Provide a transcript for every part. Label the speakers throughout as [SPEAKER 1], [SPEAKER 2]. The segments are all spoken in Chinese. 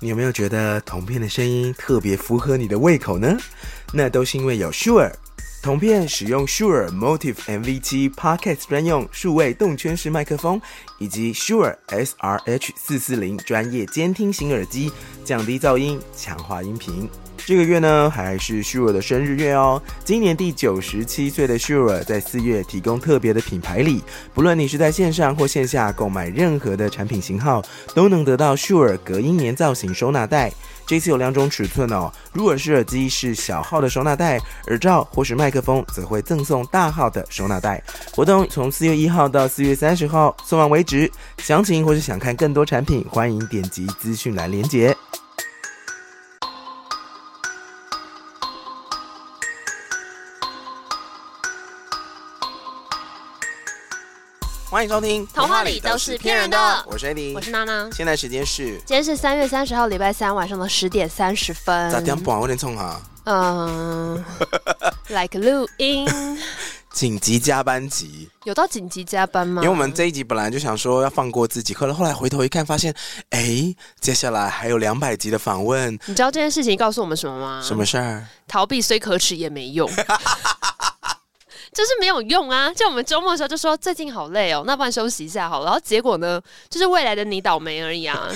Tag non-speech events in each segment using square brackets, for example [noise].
[SPEAKER 1] 你有没有觉得铜片的声音特别符合你的胃口呢？那都是因为有 Sure。铜片使用 Sure Motiv MV7 Podcast 专用数位动圈式麦克风，以及 Sure SRH 四四零专业监听型耳机，降低噪音，强化音频。这个月呢，还是 Sure 的生日月哦。今年第九十七岁的 Sure 在四月提供特别的品牌礼，不论你是在线上或线下购买任何的产品型号，都能得到 Sure 隔音棉造型收纳袋。这次有两种尺寸哦，入耳式耳机是小号的收纳袋，耳罩或是麦克风则会赠送大号的收纳袋。活动从四月一号到四月三十号送完为止。详情或是想看更多产品，欢迎点击资讯栏连接。欢迎收听《童话里都是骗人的》，我是 Eddie，
[SPEAKER 2] 我是娜娜。
[SPEAKER 1] 现在时间是
[SPEAKER 2] 今天是三月三十号礼拜三晚上的十点三十分。
[SPEAKER 1] 咋点半？我点冲哈。
[SPEAKER 2] 嗯，[laughs] like 录音，
[SPEAKER 1] 紧急加班集。
[SPEAKER 2] 有到紧急加班吗？
[SPEAKER 1] 因为我们这一集本来就想说要放过自己，可是后来回头一看，发现哎，接下来还有两百集的访问。
[SPEAKER 2] 你知道这件事情告诉我们什么吗？
[SPEAKER 1] 什么事儿？
[SPEAKER 2] 逃避虽可耻也没用。[laughs] 就是没有用啊！就我们周末的时候就说最近好累哦，那不然休息一下好了。然后结果呢，就是未来的你倒霉而已啊！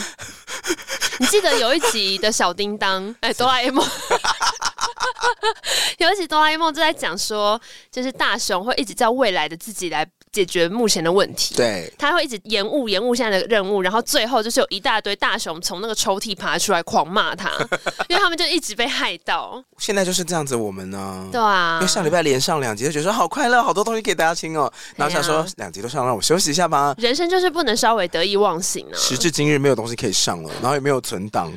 [SPEAKER 2] [laughs] 你记得有一集的小叮当，[laughs] 哎，哆啦 A 梦，[laughs] 有一集哆啦 A 梦就在讲说，就是大雄会一直叫未来的自己来解决目前的问题，
[SPEAKER 1] 对，
[SPEAKER 2] 他会一直延误延误现在的任务，然后最后就是有一大堆大熊从那个抽屉爬出来狂骂他，[laughs] 因为他们就一直被害到。
[SPEAKER 1] 现在就是这样子，我们呢？
[SPEAKER 2] 对啊，
[SPEAKER 1] 因为上礼拜连上两集，就觉得说好快乐，好多东西给大家听哦。然后想说两集都上，让我休息一下吧。
[SPEAKER 2] 人生就是不能稍微得意忘形啊。
[SPEAKER 1] 时至今日，没有东西可以上了，然后也没有存档。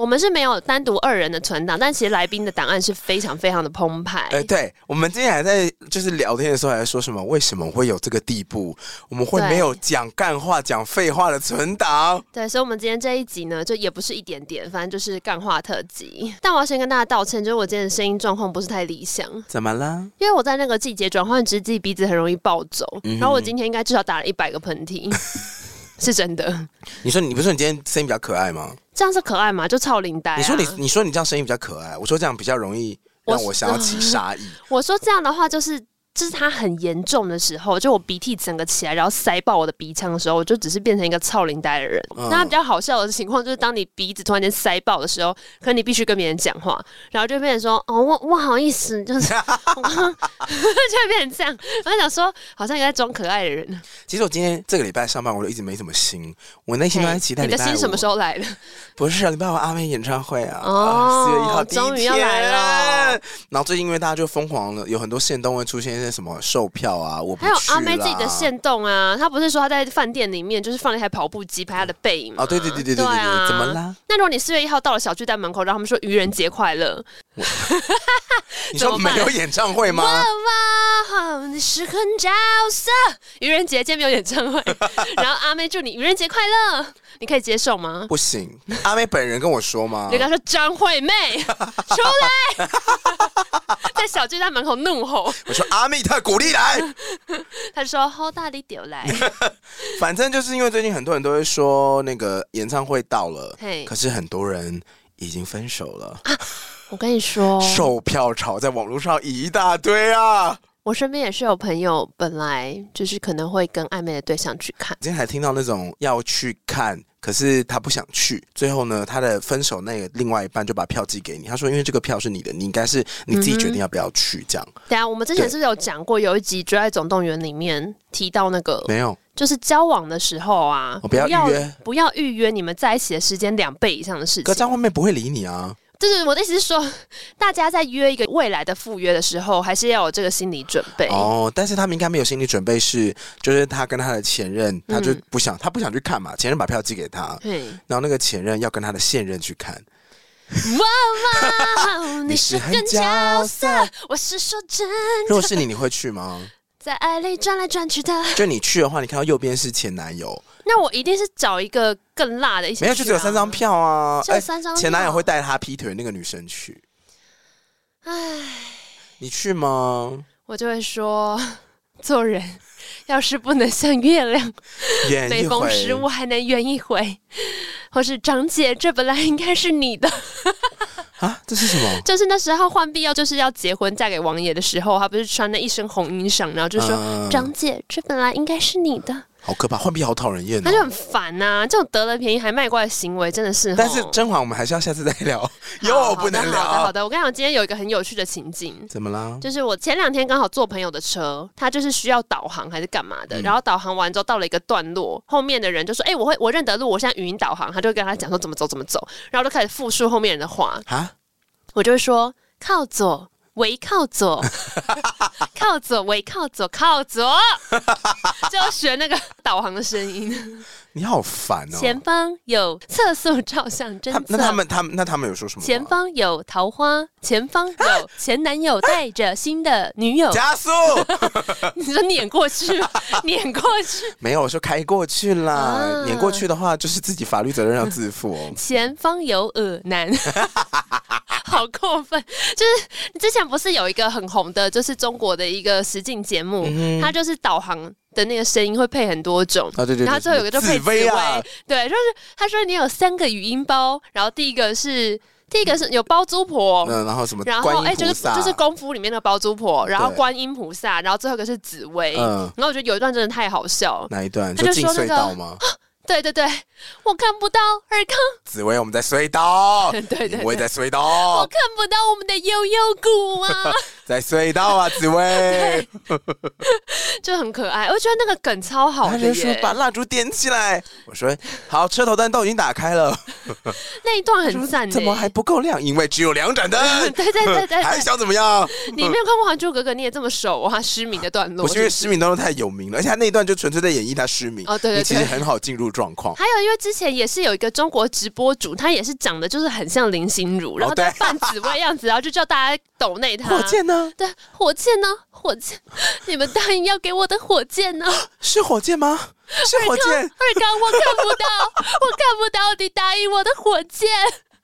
[SPEAKER 2] 我们是没有单独二人的存档，但其实来宾的档案是非常非常的澎湃。
[SPEAKER 1] 哎、欸，对，我们今天还在就是聊天的时候还在说什么？为什么会有这个地步？我们会没有讲干话、讲废话的存档？
[SPEAKER 2] 对，所以，我们今天这一集呢，就也不是一点点，反正就是干话特辑。但我要先跟大家道歉，就是我今天的声音状况不是太理想。
[SPEAKER 1] 怎么了？
[SPEAKER 2] 因为我在那个季节转换之际，鼻子很容易暴走，嗯、然后我今天应该至少打了一百个喷嚏。[laughs] 是真的。你说
[SPEAKER 1] 你不是说你今天声音比较可爱吗？
[SPEAKER 2] 这样是可爱吗？就超灵呆、啊。
[SPEAKER 1] 你说你你说你这样声音比较可爱，我说这样比较容易让我想要起杀意。
[SPEAKER 2] 我，[laughs] 我说这样的话就是。就是他很严重的时候，就我鼻涕整个起来，然后塞爆我的鼻腔的时候，我就只是变成一个操灵呆的人。嗯、那比较好笑的情况就是，当你鼻子突然间塞爆的时候，可能你必须跟别人讲话，然后就变成说：“哦，我我好意思。”就是 [laughs] 就会变成这样。我想说，好像也在装可爱的人。
[SPEAKER 1] 其实我今天这个礼拜上班，我就一直没什么心，我内心都在期待。你
[SPEAKER 2] 的心什么时候来的？
[SPEAKER 1] 不是啊，你拜五阿妹演唱会啊！哦，四月一号终于要来了。然后最近因为大家就疯狂了，有很多线都会出现一些什么售票啊，我还有
[SPEAKER 2] 阿妹自己的限动啊，她不是说她在饭店里面就是放了一台跑步机拍她的背影吗？
[SPEAKER 1] 哦，对对对对对对，对啊，怎么啦？
[SPEAKER 2] 那如果你四月一号到了小巨蛋门口，让他们说愚人节快乐，[laughs]
[SPEAKER 1] 你说没有演唱会吗？哇
[SPEAKER 2] 哇，你是很角色，愚人节今天没有演唱会，[laughs] 然后阿妹祝你愚人节快乐，你可以接受吗？
[SPEAKER 1] 不行，阿妹本人跟我说吗？
[SPEAKER 2] 你跟她说张惠妹 [laughs] 出来，[laughs] 在小巨蛋门口怒吼，
[SPEAKER 1] 我说阿妹她。鼓励来，[laughs]
[SPEAKER 2] 他说好大力丢来。
[SPEAKER 1] 反正就是因为最近很多人都会说那个演唱会到了，嘿，可是很多人已经分手了。啊，
[SPEAKER 2] 我跟你说，
[SPEAKER 1] 售票潮在网络上一大堆啊。
[SPEAKER 2] 我身边也是有朋友，本来就是可能会跟暧昧的对象去看，
[SPEAKER 1] 今天还听到那种要去看。可是他不想去，最后呢，他的分手那个另外一半就把票寄给你。他说：“因为这个票是你的，你应该是你自己决定要不要去。”这样。
[SPEAKER 2] 对啊，我们之前是不是有讲过，有一集《追爱总动员》里面提到那个
[SPEAKER 1] 没有，
[SPEAKER 2] 就是交往的时候啊，
[SPEAKER 1] 我不要预约，
[SPEAKER 2] 不要预约你们在一起的时间两倍以上的事情。
[SPEAKER 1] 可张惠妹不会理你啊。
[SPEAKER 2] 就是我的意思是说，[laughs] 大家在约一个未来的赴约的时候，还是要有这个心理准备
[SPEAKER 1] 哦。但是他们应该没有心理准备，是就是他跟他的前任，他就不想，嗯、他不想去看嘛。前任把票寄给他，对。然后那个前任要跟他的现任去看。
[SPEAKER 2] 哇哇，[laughs] 你是很角色，我是说真的。
[SPEAKER 1] 如果是你，你会去吗？
[SPEAKER 2] 在爱里转来转去的。
[SPEAKER 1] 就你去的话，你看到右边是前男友，
[SPEAKER 2] 那我一定是找一个更辣的一些、啊。
[SPEAKER 1] 没有，就只有三张票啊！
[SPEAKER 2] 就三张、欸。
[SPEAKER 1] 前男友会带他劈腿那个女生去。唉，你去吗？
[SPEAKER 2] 我就会说，做人要是不能像月亮，每逢十五还能圆一回，或是张姐，这本来应该是你的。
[SPEAKER 1] 啊，这是什么？
[SPEAKER 2] 就是那时候浣碧要就是要结婚嫁给王爷的时候，她不是穿了一身红衣裳，然后就说：“张、嗯、姐，这本来应该是你的。”
[SPEAKER 1] 好可怕，换必好讨人厌、哦，
[SPEAKER 2] 他就很烦呐、啊。这种得了便宜还卖乖的行为，真的是。
[SPEAKER 1] 但是甄嬛，我们还是要下次再聊，[laughs] 又不能聊。
[SPEAKER 2] 好的，好的。我跟你讲，今天有一个很有趣的情境。
[SPEAKER 1] 怎么啦？
[SPEAKER 2] 就是我前两天刚好坐朋友的车，他就是需要导航还是干嘛的，嗯、然后导航完之后到了一个段落，后面的人就说：“哎、欸，我会我认得路，我现在语音导航。”他就跟他讲说怎么走怎么走，然后就开始复述后面人的话啊。我就会说靠左，围靠左，[laughs] [laughs] 靠左，微靠左，靠左，[laughs] 就要学那个导航的声音。
[SPEAKER 1] 你好烦哦！
[SPEAKER 2] 前方有测速照相侦测。
[SPEAKER 1] 那他们，他们，那他们有说什么？
[SPEAKER 2] 前方有桃花，前方有前男友带着新的女友。[laughs]
[SPEAKER 1] 加速！[laughs]
[SPEAKER 2] 你说碾过去，[laughs] 碾过去？
[SPEAKER 1] 没有，我说开过去啦。啊、碾过去的话，就是自己法律责任要自负哦。
[SPEAKER 2] 前方有恶男。好过分！就是之前不是有一个很红的，就是中国的一个实境节目，嗯、它就是导航的那个声音会配很多种，啊、对对对，然后最后有个就配紫薇，啊、对，就是他说你有三个语音包，然后第一个是第一个是有包租婆，
[SPEAKER 1] 嗯，然后什么，
[SPEAKER 2] 然后哎、欸，就是就是功夫里面的包租婆，然后观音菩萨，然后最后一个是紫薇，嗯，然后我觉得有一段真的太好笑，
[SPEAKER 1] 哪一段？他就说那个吗？
[SPEAKER 2] 对对对，我看不到尔康。
[SPEAKER 1] 紫薇，我们在隧道。
[SPEAKER 2] 对 [laughs] 对对，
[SPEAKER 1] 我也在隧道。
[SPEAKER 2] 我看不到我们的悠悠谷啊，[laughs]
[SPEAKER 1] 在隧道啊，紫薇，[laughs]
[SPEAKER 2] 就很可爱。我觉得那个梗超好的耶。他就说
[SPEAKER 1] 把蜡烛点起来。我说好，车头灯都已经打开了。
[SPEAKER 2] 那一段很赞。
[SPEAKER 1] 怎么还不够亮？因为只有两盏灯。[laughs]
[SPEAKER 2] 对对对对。
[SPEAKER 1] 还想怎么样？
[SPEAKER 2] 你没有看过《还珠格格》，你也这么熟啊？失明的段落。
[SPEAKER 1] 我觉得失明段落太有名了，而且他那一段就纯粹在演绎他失明。
[SPEAKER 2] 哦，对对对，
[SPEAKER 1] 其实很好进入状况。
[SPEAKER 2] 还有，因为之前也是有一个中国直播主，他也是长得就是很像林心如，然后他扮紫薇样子，然后就叫大家抖内他。
[SPEAKER 1] 火箭呢？
[SPEAKER 2] 对，火箭呢？火箭，[laughs] 你们答应要给我的火箭呢？[gasps]
[SPEAKER 1] 是火箭吗？是火箭。二
[SPEAKER 2] 刚，我看不到，[laughs] 我看不到你答应我的火箭。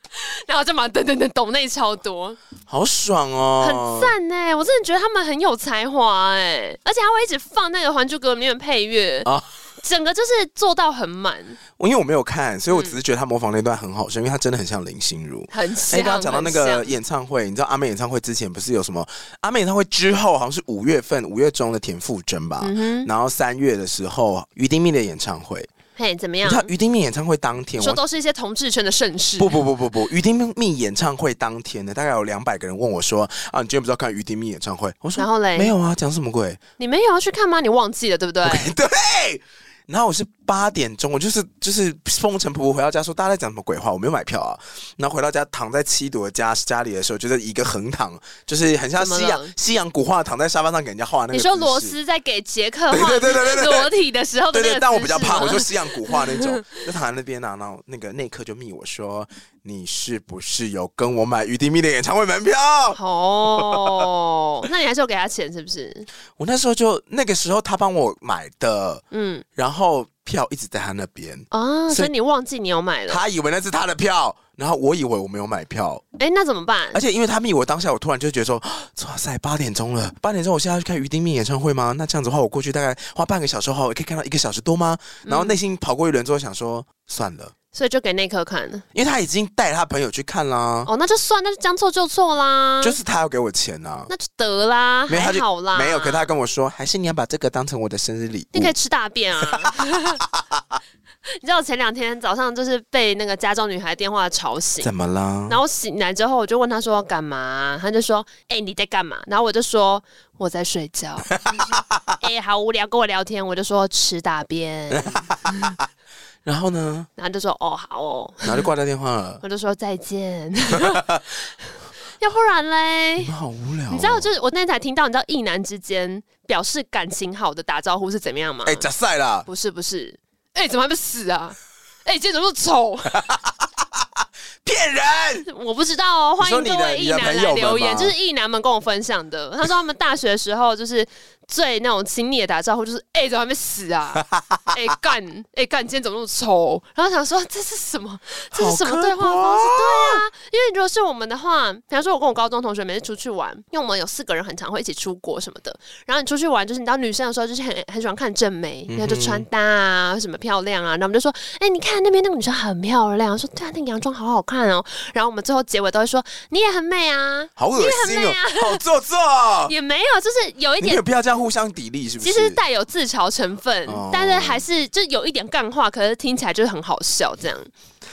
[SPEAKER 2] [laughs] 然后就马上噔噔噔抖内超多，
[SPEAKER 1] 好爽哦，
[SPEAKER 2] 很赞哎！我真的觉得他们很有才华哎，而且他会一直放那个《还珠格格》里面配乐啊。整个就是做到很满。
[SPEAKER 1] 我因为我没有看，所以我只是觉得他模仿那段很好笑，嗯、因为他真的很像林心如。
[SPEAKER 2] 很像。刚
[SPEAKER 1] 刚讲到那个演唱会，你知道阿妹演唱会之前不是有什么？阿妹演唱会之后好像是五月份，五月中的田馥甄吧。嗯、然后三月的时候，于丁密的演唱会。
[SPEAKER 2] 嘿，怎么样？
[SPEAKER 1] 你知道于丁密演唱会当天，
[SPEAKER 2] 说都是一些同志圈的盛事。
[SPEAKER 1] 不不不不不，于丁密演唱会当天呢，大概有两百个人问我说：“啊，你今天不知道看于丁密演唱会？”我说：“然后嘞，没有啊，讲什么鬼？
[SPEAKER 2] 你没有要去看吗？你忘记了对不对？Okay, [laughs]
[SPEAKER 1] 对。”然后我是八点钟，我就是就是风尘仆仆回到家，说大家在讲什么鬼话，我没有买票啊。然后回到家，躺在七朵家家里的时候，就是一个横躺，就是很像西洋西洋古画，躺在沙发上给人家画那个。你说
[SPEAKER 2] 罗斯在给杰克画裸体的时候的，
[SPEAKER 1] 对，对对，但我比较怕，我说西洋古画那种，就躺在那边啊。然后那个内科就密我说。你是不是有跟我买于丁密的演唱会门票？
[SPEAKER 2] 哦，[laughs] 那你还是有给他钱是不是？
[SPEAKER 1] 我那时候就那个时候他帮我买的，嗯，然后票一直在他那边
[SPEAKER 2] 啊，所以你忘记你有买了。
[SPEAKER 1] 他以为那是他的票，然后我以为我没有买票。
[SPEAKER 2] 哎，那怎么办？
[SPEAKER 1] 而且因为他密我当下，我突然就觉得说，[gasps] 哇塞，八点钟了，八点钟我现在要去看于丁密演唱会吗？那这样子的话，我过去大概花半个小时后，我可以看到一个小时多吗？然后内心跑过一轮之后，想说算了。
[SPEAKER 2] 所以就给内科看了，
[SPEAKER 1] 因为他已经带他朋友去看啦。
[SPEAKER 2] 哦，那就算，那就将错就错啦。
[SPEAKER 1] 就是他要给我钱呐、啊，
[SPEAKER 2] 那就得啦，还好啦。
[SPEAKER 1] 没有，可他跟我说，还是你要把这个当成我的生日礼物。
[SPEAKER 2] 你可以吃大便啊！你知道我前两天早上就是被那个加州女孩电话吵醒，
[SPEAKER 1] 怎么了？
[SPEAKER 2] 然后醒来之后，我就问他说干嘛？他就说：“哎、欸，你在干嘛？”然后我就说：“我在睡觉。” [laughs] 哎、欸，好无聊，跟我聊天。我就说吃大便。[laughs]
[SPEAKER 1] 然后呢？
[SPEAKER 2] 然后就说哦好哦，
[SPEAKER 1] 然后就挂掉电话了。[laughs]
[SPEAKER 2] 我就说再见，[laughs] [laughs] 要不然嘞？
[SPEAKER 1] 好无聊哦。
[SPEAKER 2] 你知道，就是我那天才听到，你知道，异男之间表示感情好的打招呼是怎么样吗？
[SPEAKER 1] 哎，假赛啦！
[SPEAKER 2] 不是不是，哎，怎么还不死啊？哎，今天怎么那么丑？
[SPEAKER 1] 骗人！
[SPEAKER 2] 我不知道哦，欢迎各位异男来留言，就是异男们跟我分享的。他说他们大学的时候就是。最那种亲密的打招呼就是，哎、欸，怎么还没死啊？[laughs] 哎干、欸，哎干、欸，今天怎么那么丑？然后想说这是什么？这是什么对话方式？对啊，因为如果是我们的话，比方说我跟我高中同学每次出去玩，因为我们有四个人很常会一起出国什么的。然后你出去玩，就是你当女生的时候，就是很很喜欢看正美，然后就穿搭啊，什么漂亮啊。然后我们就说，哎、欸，你看那边那个女生很漂亮，说对啊，那个洋装好好看哦。然后我们最后结尾都会说，你也很美啊，
[SPEAKER 1] 好恶心哦，好做作，[laughs]
[SPEAKER 2] 也没有，就是有一点
[SPEAKER 1] 不要这样。互相砥砺是不是？
[SPEAKER 2] 其实带有自嘲成分，哦、但是还是就有一点干话，可是听起来就是很好笑这样。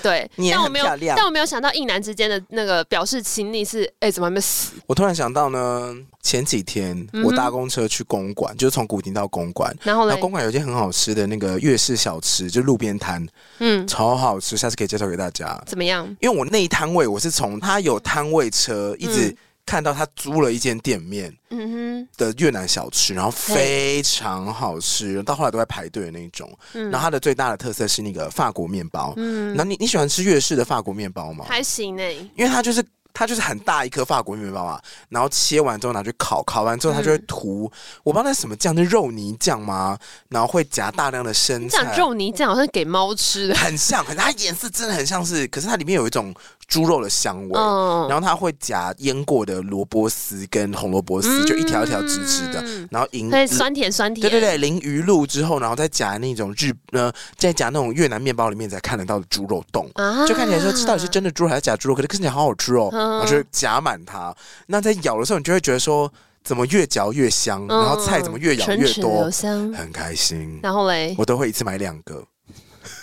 [SPEAKER 2] 对，但我没有，但我没有想到异男之间的那个表示亲昵是，哎、欸，怎么还没死？
[SPEAKER 1] 我突然想到呢，前几天我搭公车去公馆，嗯、就是从古亭到公馆，然后呢，公馆有一间很好吃的那个粤式小吃，就路边摊，嗯，超好吃，下次可以介绍给大家。
[SPEAKER 2] 怎么样？
[SPEAKER 1] 因为我那一摊位，我是从他有摊位车一直、嗯。看到他租了一间店面，嗯哼，的越南小吃，然后非常好吃，到后来都在排队的那种。嗯，然后它的最大的特色是那个法国面包。嗯，那你你喜欢吃粤式的法国面包吗？
[SPEAKER 2] 还行呢，
[SPEAKER 1] 因为它就是。它就是很大一颗法国面包啊，然后切完之后拿去烤，烤完之后它就会涂，嗯、我不知道那什么酱，是肉泥酱吗？然后会夹大量的生菜。
[SPEAKER 2] 讲肉泥酱好像给猫吃的，
[SPEAKER 1] 很像，可是它颜色真的很像是，可是它里面有一种猪肉的香味。嗯、然后它会夹腌过的萝卜丝跟红萝卜丝，嗯、就一条一条直直的，然后淋
[SPEAKER 2] 对酸甜酸甜，
[SPEAKER 1] 对对对，淋鱼露之后，然后再夹那种日呃，再夹那种越南面包里面才看得到的猪肉冻，啊、就看起来说这到底是真的猪肉还是假猪肉，可是看起来好好吃哦。然后就夹满它，那在咬的时候，你就会觉得说，怎么越嚼越香，嗯、然后菜怎么越咬越多，很开心。
[SPEAKER 2] 然后嘞，
[SPEAKER 1] 我都会一次买两个。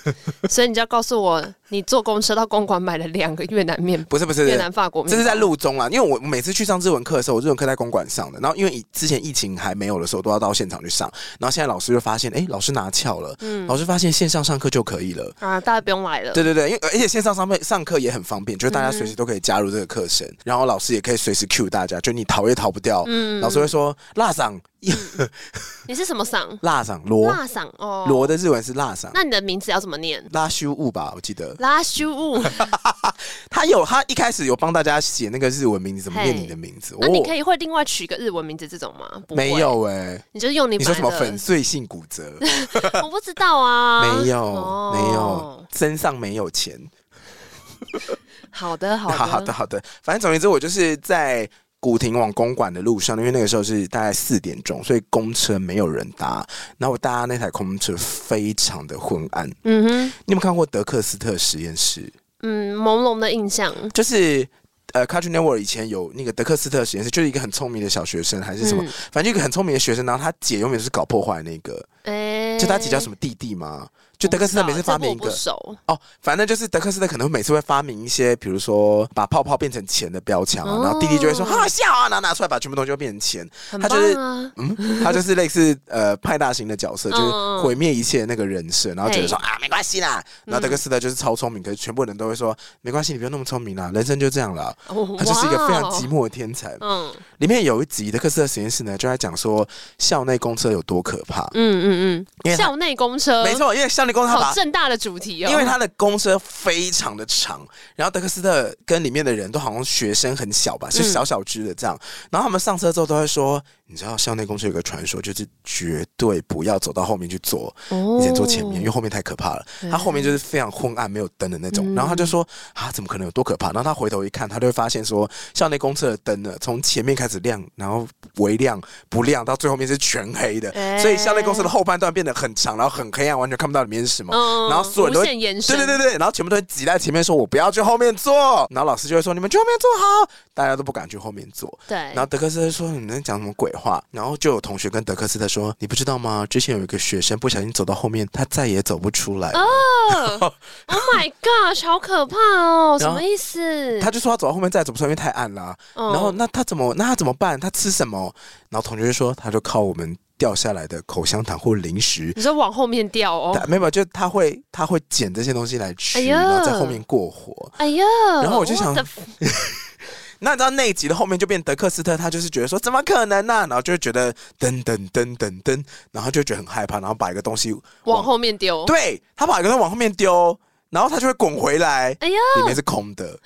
[SPEAKER 1] [laughs]
[SPEAKER 2] 所以你就要告诉我，你坐公车到公馆买了两个越南面，
[SPEAKER 1] 不是不是
[SPEAKER 2] 越南法国面，
[SPEAKER 1] 这是在路中啊。因为我每次去上日文课的时候，我日文课在公馆上的。然后因为之前疫情还没有的时候，都要到现场去上。然后现在老师就发现，哎、欸，老师拿翘了，嗯，老师发现线上上课就可以了
[SPEAKER 2] 啊，大家不用来了。
[SPEAKER 1] 对对对，因为而且线上上面上课也很方便，就是大家随时都可以加入这个课程，嗯、然后老师也可以随时 cue 大家，就你逃也逃不掉。嗯，老师会说辣嗓。[laughs]
[SPEAKER 2] 你是什么嗓？[laughs]
[SPEAKER 1] 辣嗓罗
[SPEAKER 2] 辣嗓哦，
[SPEAKER 1] 罗的日文是辣嗓。
[SPEAKER 2] 那你的名字要怎么念？
[SPEAKER 1] 拉修物吧，我记得。
[SPEAKER 2] 拉修物，[laughs]
[SPEAKER 1] 他有他一开始有帮大家写那个日文名字，怎么念你的名字？[laughs]
[SPEAKER 2] 那你可以会另外取个日文名字这种吗？
[SPEAKER 1] 没有哎，
[SPEAKER 2] 你就是用你。
[SPEAKER 1] 你说什么粉碎性骨折？[laughs]
[SPEAKER 2] 我不知道啊，
[SPEAKER 1] 没有没有，身上没有钱。
[SPEAKER 2] 好的好的
[SPEAKER 1] 好的好的，反正总而言之，我就是在。古亭往公馆的路上，因为那个时候是大概四点钟，所以公车没有人搭。然后我搭那台公车非常的昏暗。嗯哼，你有没有看过德克斯特实验室？
[SPEAKER 2] 嗯，朦胧的印象。
[SPEAKER 1] 就是呃，Cartoon Network 以前有那个德克斯特实验室，就是一个很聪明的小学生还是什么，嗯、反正一个很聪明的学生。然后他姐永远是搞破坏那个。就他姐叫什么弟弟吗？就德克斯特每次发明一个。哦，反正就是德克斯特可能每次会发明一些，比如说把泡泡变成钱的标枪啊，然后弟弟就会说好笑啊，然后拿出来把全部东西都变成钱。他就是嗯，他就是类似呃派大星的角色，就是毁灭一切那个人设，然后觉得说啊没关系啦。然后德克斯特就是超聪明，可是全部人都会说没关系，你不用那么聪明啦，人生就这样了。他就是一个非常寂寞的天才。嗯，里面有一集德克斯特实验室呢，就在讲说校内公车有多可怕。嗯嗯
[SPEAKER 2] 嗯，校内公车。
[SPEAKER 1] 没错，因为校内。
[SPEAKER 2] 好盛大的主题哦，
[SPEAKER 1] 因为他的公车非常的长，然后德克斯特跟里面的人都好像学生很小吧，是小小只的这样，然后他们上车之后都会说。你知道校内公车有个传说，就是绝对不要走到后面去坐，哦你先坐前面，因为后面太可怕了。他后面就是非常昏暗、没有灯的那种。然后他就说啊，怎么可能有多可怕？然后他回头一看，他就会发现说，校内公车的灯呢，从前面开始亮，然后微亮、不亮，到最后面是全黑的。所以校内公车的后半段变得很长，然后很黑暗，完全看不到里面是什么。然后所有人都对对对对，然后全部都会挤在前面，说我不要去后面坐。然后老师就会说，你们去后面坐好，大家都不敢去后面坐。对。然后德克斯特说，你们在讲什么鬼话？然后就有同学跟德克斯特说：“你不知道吗？之前有一个学生不小心走到后面，他再也走不出来。”哦，[laughs]
[SPEAKER 2] Oh my God，好可怕哦！什么意思？
[SPEAKER 1] 他就说他走到后面再也走不出来，因为太暗了。然后那他怎么？那他怎么办？他吃什么？然后同学就说：“他就靠我们掉下来的口香糖或零食。”
[SPEAKER 2] 你说往后面掉哦？
[SPEAKER 1] 没有，就他会他会捡这些东西来吃，然后在后面过火。哎呀，然后我就想。[laughs] 那你知道那一集的后面就变德克斯特，他就是觉得说怎么可能呢、啊？然后就会觉得噔噔噔噔噔，然后就觉得很害怕，然后把一个东西往，
[SPEAKER 2] 往后面丢。
[SPEAKER 1] 对，他把一个东西往后面丢，然后他就会滚回来。哎呀，里面是空的。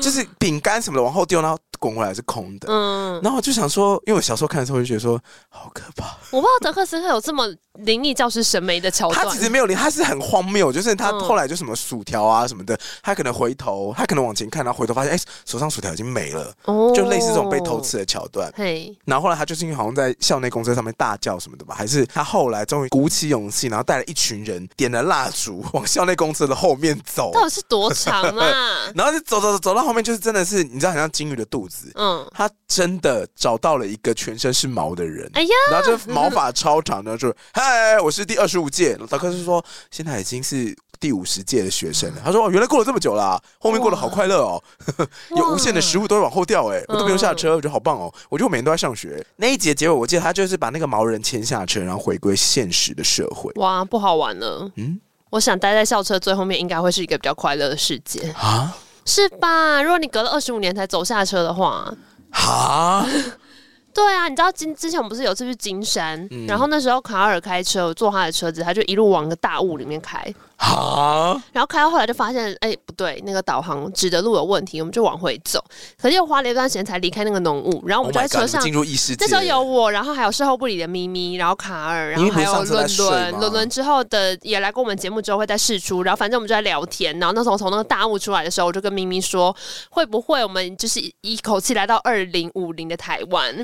[SPEAKER 1] 就是饼干什么的往后丢，然后滚回来是空的。嗯，然后我就想说，因为我小时候看的时候就觉得说好可怕。[laughs]
[SPEAKER 2] 我不知道德克斯特有这么灵异教师审美的桥段。
[SPEAKER 1] 他其实没有灵，他是很荒谬，就是他后来就什么薯条啊什么的，他可能回头，他可能往前看，然后回头发现，哎，手上薯条已经没了。哦，就类似这种被偷吃的桥段。嘿，然后后来他就是因为好像在校内公车上面大叫什么的吧，还是他后来终于鼓起勇气，然后带了一群人点了蜡烛往校内公车的后面走。
[SPEAKER 2] 到底是多长啊？[laughs]
[SPEAKER 1] 然后就走走走走到后面，就是真的是你知道，很像鲸鱼的肚子。嗯，他真的找到了一个全身是毛的人。哎呀，然后这毛发超长的，就嗨，我是第二十五届。导科是说，现在已经是第五十届的学生了。他说，哦，原来过了这么久了，啊，后面过得好快乐哦，[laughs] 有无限的食物都会往后掉，哎，我都不用下车，我觉得好棒哦。我觉得我每天都在上学。那一节结尾，我记得他就是把那个毛人牵下车，然后回归现实的社会。
[SPEAKER 2] 哇，不好玩了。嗯。我想待在校车最后面，应该会是一个比较快乐的世界啊，是吧？如果你隔了二十五年才走下车的话，哈，[laughs] 对啊，你知道今之前我们不是有次去金山，嗯、然后那时候卡尔开车，我坐他的车子，他就一路往个大雾里面开。好，然后开到后来就发现，哎，不对，那个导航指的路有问题，我们就往回走。可是又花了一段时间才离开那个浓雾，然后我们就在车上进入异世界。那时候有我，然后还有事后不理的咪咪，然后卡尔，然后还有伦伦。伦伦之后的也来过我们节目之后会再试出，然后反正我们就在聊天。然后那时候从那个大雾出来的时候，我就跟咪咪说，会不会我们就是一口气来到二零五零的台湾？哇！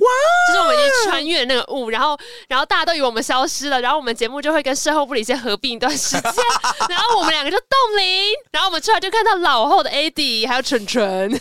[SPEAKER 2] 就是我们已经穿越那个雾，然后然后大家都以为我们消失了，然后我们节目就会跟事后不理先合并一段时间。[laughs] 然后我们两个就冻龄，然后我们出来就看到老后的 AD 还有蠢蠢，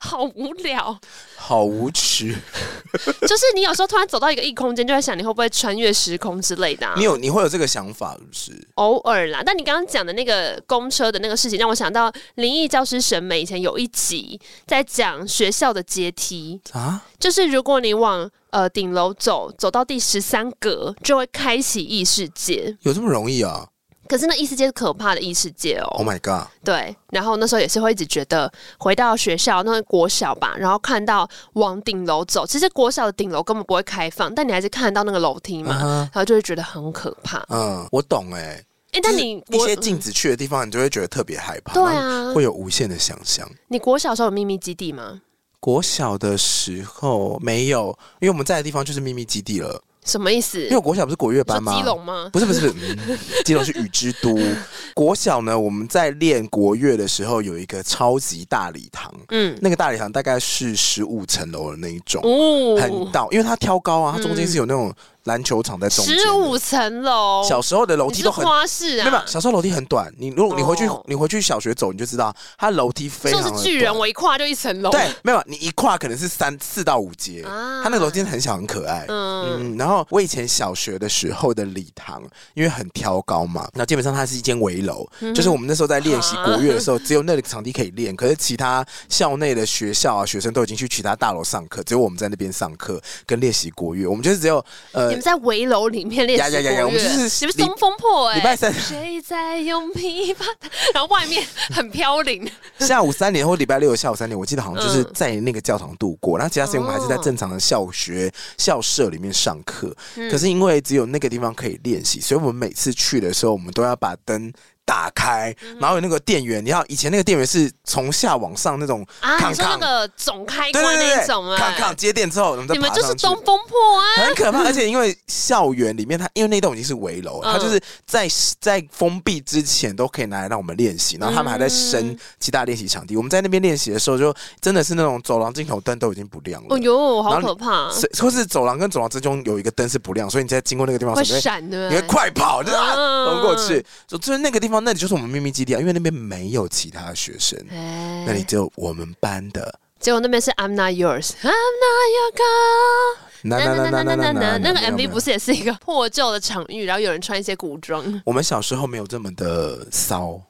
[SPEAKER 2] 好无聊，
[SPEAKER 1] 好无趣。[laughs]
[SPEAKER 2] 就是你有时候突然走到一个异空间，就在想你会不会穿越时空之类的啊。
[SPEAKER 1] 你有你会有这个想法是不是？
[SPEAKER 2] 偶尔啦。但你刚刚讲的那个公车的那个事情，让我想到灵异教师审美以前有一集在讲学校的阶梯啊，就是如果你往呃顶楼走，走到第十三格，就会开启异世界。
[SPEAKER 1] 有这么容易啊？
[SPEAKER 2] 可是那异世界是可怕的异世界哦
[SPEAKER 1] ！Oh my god！
[SPEAKER 2] 对，然后那时候也是会一直觉得回到学校，那个国小吧，然后看到往顶楼走，其实国小的顶楼根本不会开放，但你还是看得到那个楼梯嘛，uh huh. 然后就会觉得很可怕。
[SPEAKER 1] 嗯，我懂哎、欸，
[SPEAKER 2] 哎，但你
[SPEAKER 1] 一些禁止去的地方，你就会觉得特别害怕，
[SPEAKER 2] 对啊，
[SPEAKER 1] 会有无限的想象。
[SPEAKER 2] 你国小时候有秘密基地吗？
[SPEAKER 1] 国小的时候没有，因为我们在的地方就是秘密基地了。
[SPEAKER 2] 什么意思？
[SPEAKER 1] 因为国小不是国乐班吗？
[SPEAKER 2] 基隆吗？
[SPEAKER 1] 不是不是，嗯、基隆是雨之都。[laughs] 国小呢，我们在练国乐的时候有一个超级大礼堂，嗯，那个大礼堂大概是十五层楼的那一种，哦，很大，因为它挑高啊，它中间是有那种。篮球场在中间，
[SPEAKER 2] 十五层楼。
[SPEAKER 1] 小时候的楼梯都很
[SPEAKER 2] 花式啊，
[SPEAKER 1] 没有，小时候楼梯很短。你如果你回去，你回去小学走，你就知道它楼梯非常的。
[SPEAKER 2] 就是巨人，我一跨就一层楼。
[SPEAKER 1] 对，没有，你一跨可能是三四到五阶。它那个楼梯很小很可爱。嗯，然后我以前小学的时候的礼堂，因为很挑高嘛，那基本上它是一间围楼，就是我们那时候在练习国乐的时候，只有那个场地可以练。可是其他校内的学校啊，学生都已经去其他大楼上课，只有我们在那边上课跟练习国乐。我们就是只有呃，
[SPEAKER 2] 你们在围楼里。面练习国乐，我们就是你们东风破哎！礼拜三谁在用琵琶？[laughs] 然后外面很飘零。
[SPEAKER 1] 下午三点或礼拜六下午三点，我记得好像就是在那个教堂度过。然后其他时间我们还是在正常的校学校舍里面上课。可是因为只有那个地方可以练习，所以我们每次去的时候，我们都要把灯。打开，然后有那个电源，你要以前那个电源是从下往上那种
[SPEAKER 2] 啊，你说那个总开关那种啊，
[SPEAKER 1] 康康接电之后，
[SPEAKER 2] 你们就是东风破啊，
[SPEAKER 1] 很可怕。而且因为校园里面它，因为那栋已经是围楼，它就是在在封闭之前都可以拿来让我们练习，然后他们还在升其他练习场地。我们在那边练习的时候，就真的是那种走廊尽头灯都已经不亮了。哦
[SPEAKER 2] 哟，好可怕！
[SPEAKER 1] 或是走廊跟走廊之中有一个灯是不亮，所以你在经过那个地方
[SPEAKER 2] 会闪的，
[SPEAKER 1] 你会快跑，就是冲过去。就就是那个地方，那里就是我们秘密基地啊，因为那边没有其他学生，欸、那里只有我们班的。
[SPEAKER 2] 结果那边是 I'm not yours，I'm not your girl。那那那那那那那那个 MV 不是也是一个破旧的场域，然后有人穿一些古装。
[SPEAKER 1] 我们小时候没有这么的骚。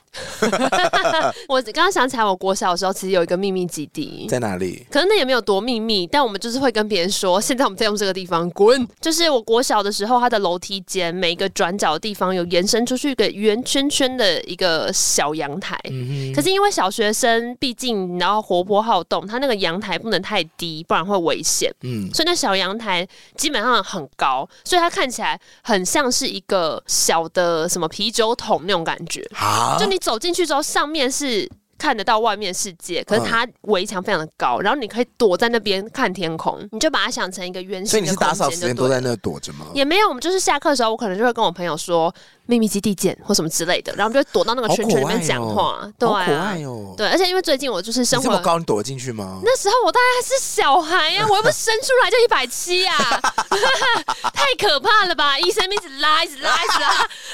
[SPEAKER 1] [laughs]
[SPEAKER 2] 我刚刚想起来，我国小的时候其实有一个秘密基地，
[SPEAKER 1] 在哪里？
[SPEAKER 2] 可能那也没有多秘密，但我们就是会跟别人说，现在我们在用这个地方，滚！就是我国小的时候，它的楼梯间每一个转角的地方有延伸出去一个圆圈圈的一个小阳台。嗯。可是因为小学生毕竟然后活泼好动，他那个阳台不能太低，不然会危险。嗯。所以那小阳台基本上很高，所以它看起来很像是一个小的什么啤酒桶那种感觉。啊，就你。走进去之后，上面是看得到外面世界，可是它围墙非常的高，然后你可以躲在那边看天空，你就把它想成一个圆形。
[SPEAKER 1] 所以你是打扫时间都在那躲着吗？
[SPEAKER 2] 也没有，我们就是下课的时候，我可能就会跟我朋友说。秘密基地见或什么之类的，然后我们就躲到那个圈圈里面讲话，
[SPEAKER 1] 哦、
[SPEAKER 2] 对、啊，
[SPEAKER 1] 可爱哦。
[SPEAKER 2] 对，而且因为最近我就是生活
[SPEAKER 1] 这么高，你躲进去吗？
[SPEAKER 2] 那时候我大概还是小孩呀、啊，我又不生出来就一百七呀，[laughs] 太可怕了吧！医生一直拉，一直拉，一直拉，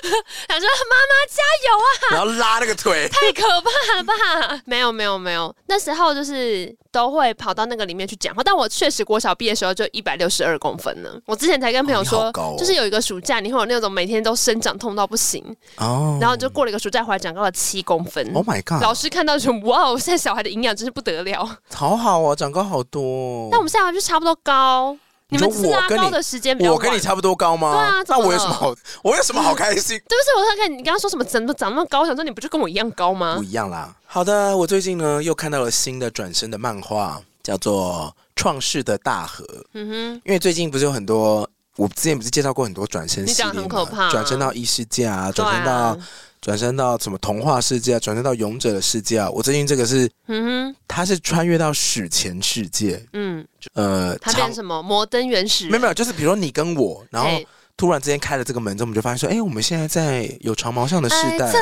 [SPEAKER 2] [laughs] 想说妈妈加油啊，
[SPEAKER 1] 然后拉那个腿，
[SPEAKER 2] 太可怕了吧？没有没有没有，那时候就是都会跑到那个里面去讲话，但我确实国小毕业的时候就一百六十二公分呢。我之前才跟朋友说，哦哦、就是有一个暑假，你会有那种每天都生长痛到不行。
[SPEAKER 1] 哦，
[SPEAKER 2] 然后就过了一个暑假，回来长高了七公分。
[SPEAKER 1] Oh my god！
[SPEAKER 2] 老师看到就哇哦，现在小孩的营养真是不得了，
[SPEAKER 1] 好好哦，长高好多。
[SPEAKER 2] 那我们现在就差不多高。你们是拉高的时间比
[SPEAKER 1] 我跟你差不多高吗？
[SPEAKER 2] 对啊，
[SPEAKER 1] 那我有什么好？我有什么好 [laughs] 开心？
[SPEAKER 2] 对不起，我看看你刚刚说什么，怎么长那么高？我想说你不就跟我一样高吗？
[SPEAKER 1] 不一样啦。好的，我最近呢又看到了新的转身的漫画，叫做《创世的大河》。嗯哼，因为最近不是有很多。我之前不是介绍过很多转身系列吗？转身到异世界啊，转身到转身到什么童话世界啊，转身到勇者的世界啊。我最近这个是，嗯哼，他是穿越到史前世界，嗯，呃，
[SPEAKER 2] 他变什么摩登原始？
[SPEAKER 1] 没有没有，就是比如说你跟我，然后突然之间开了这个门之后，我们就发现说，哎，我们现在在有长毛象的世代，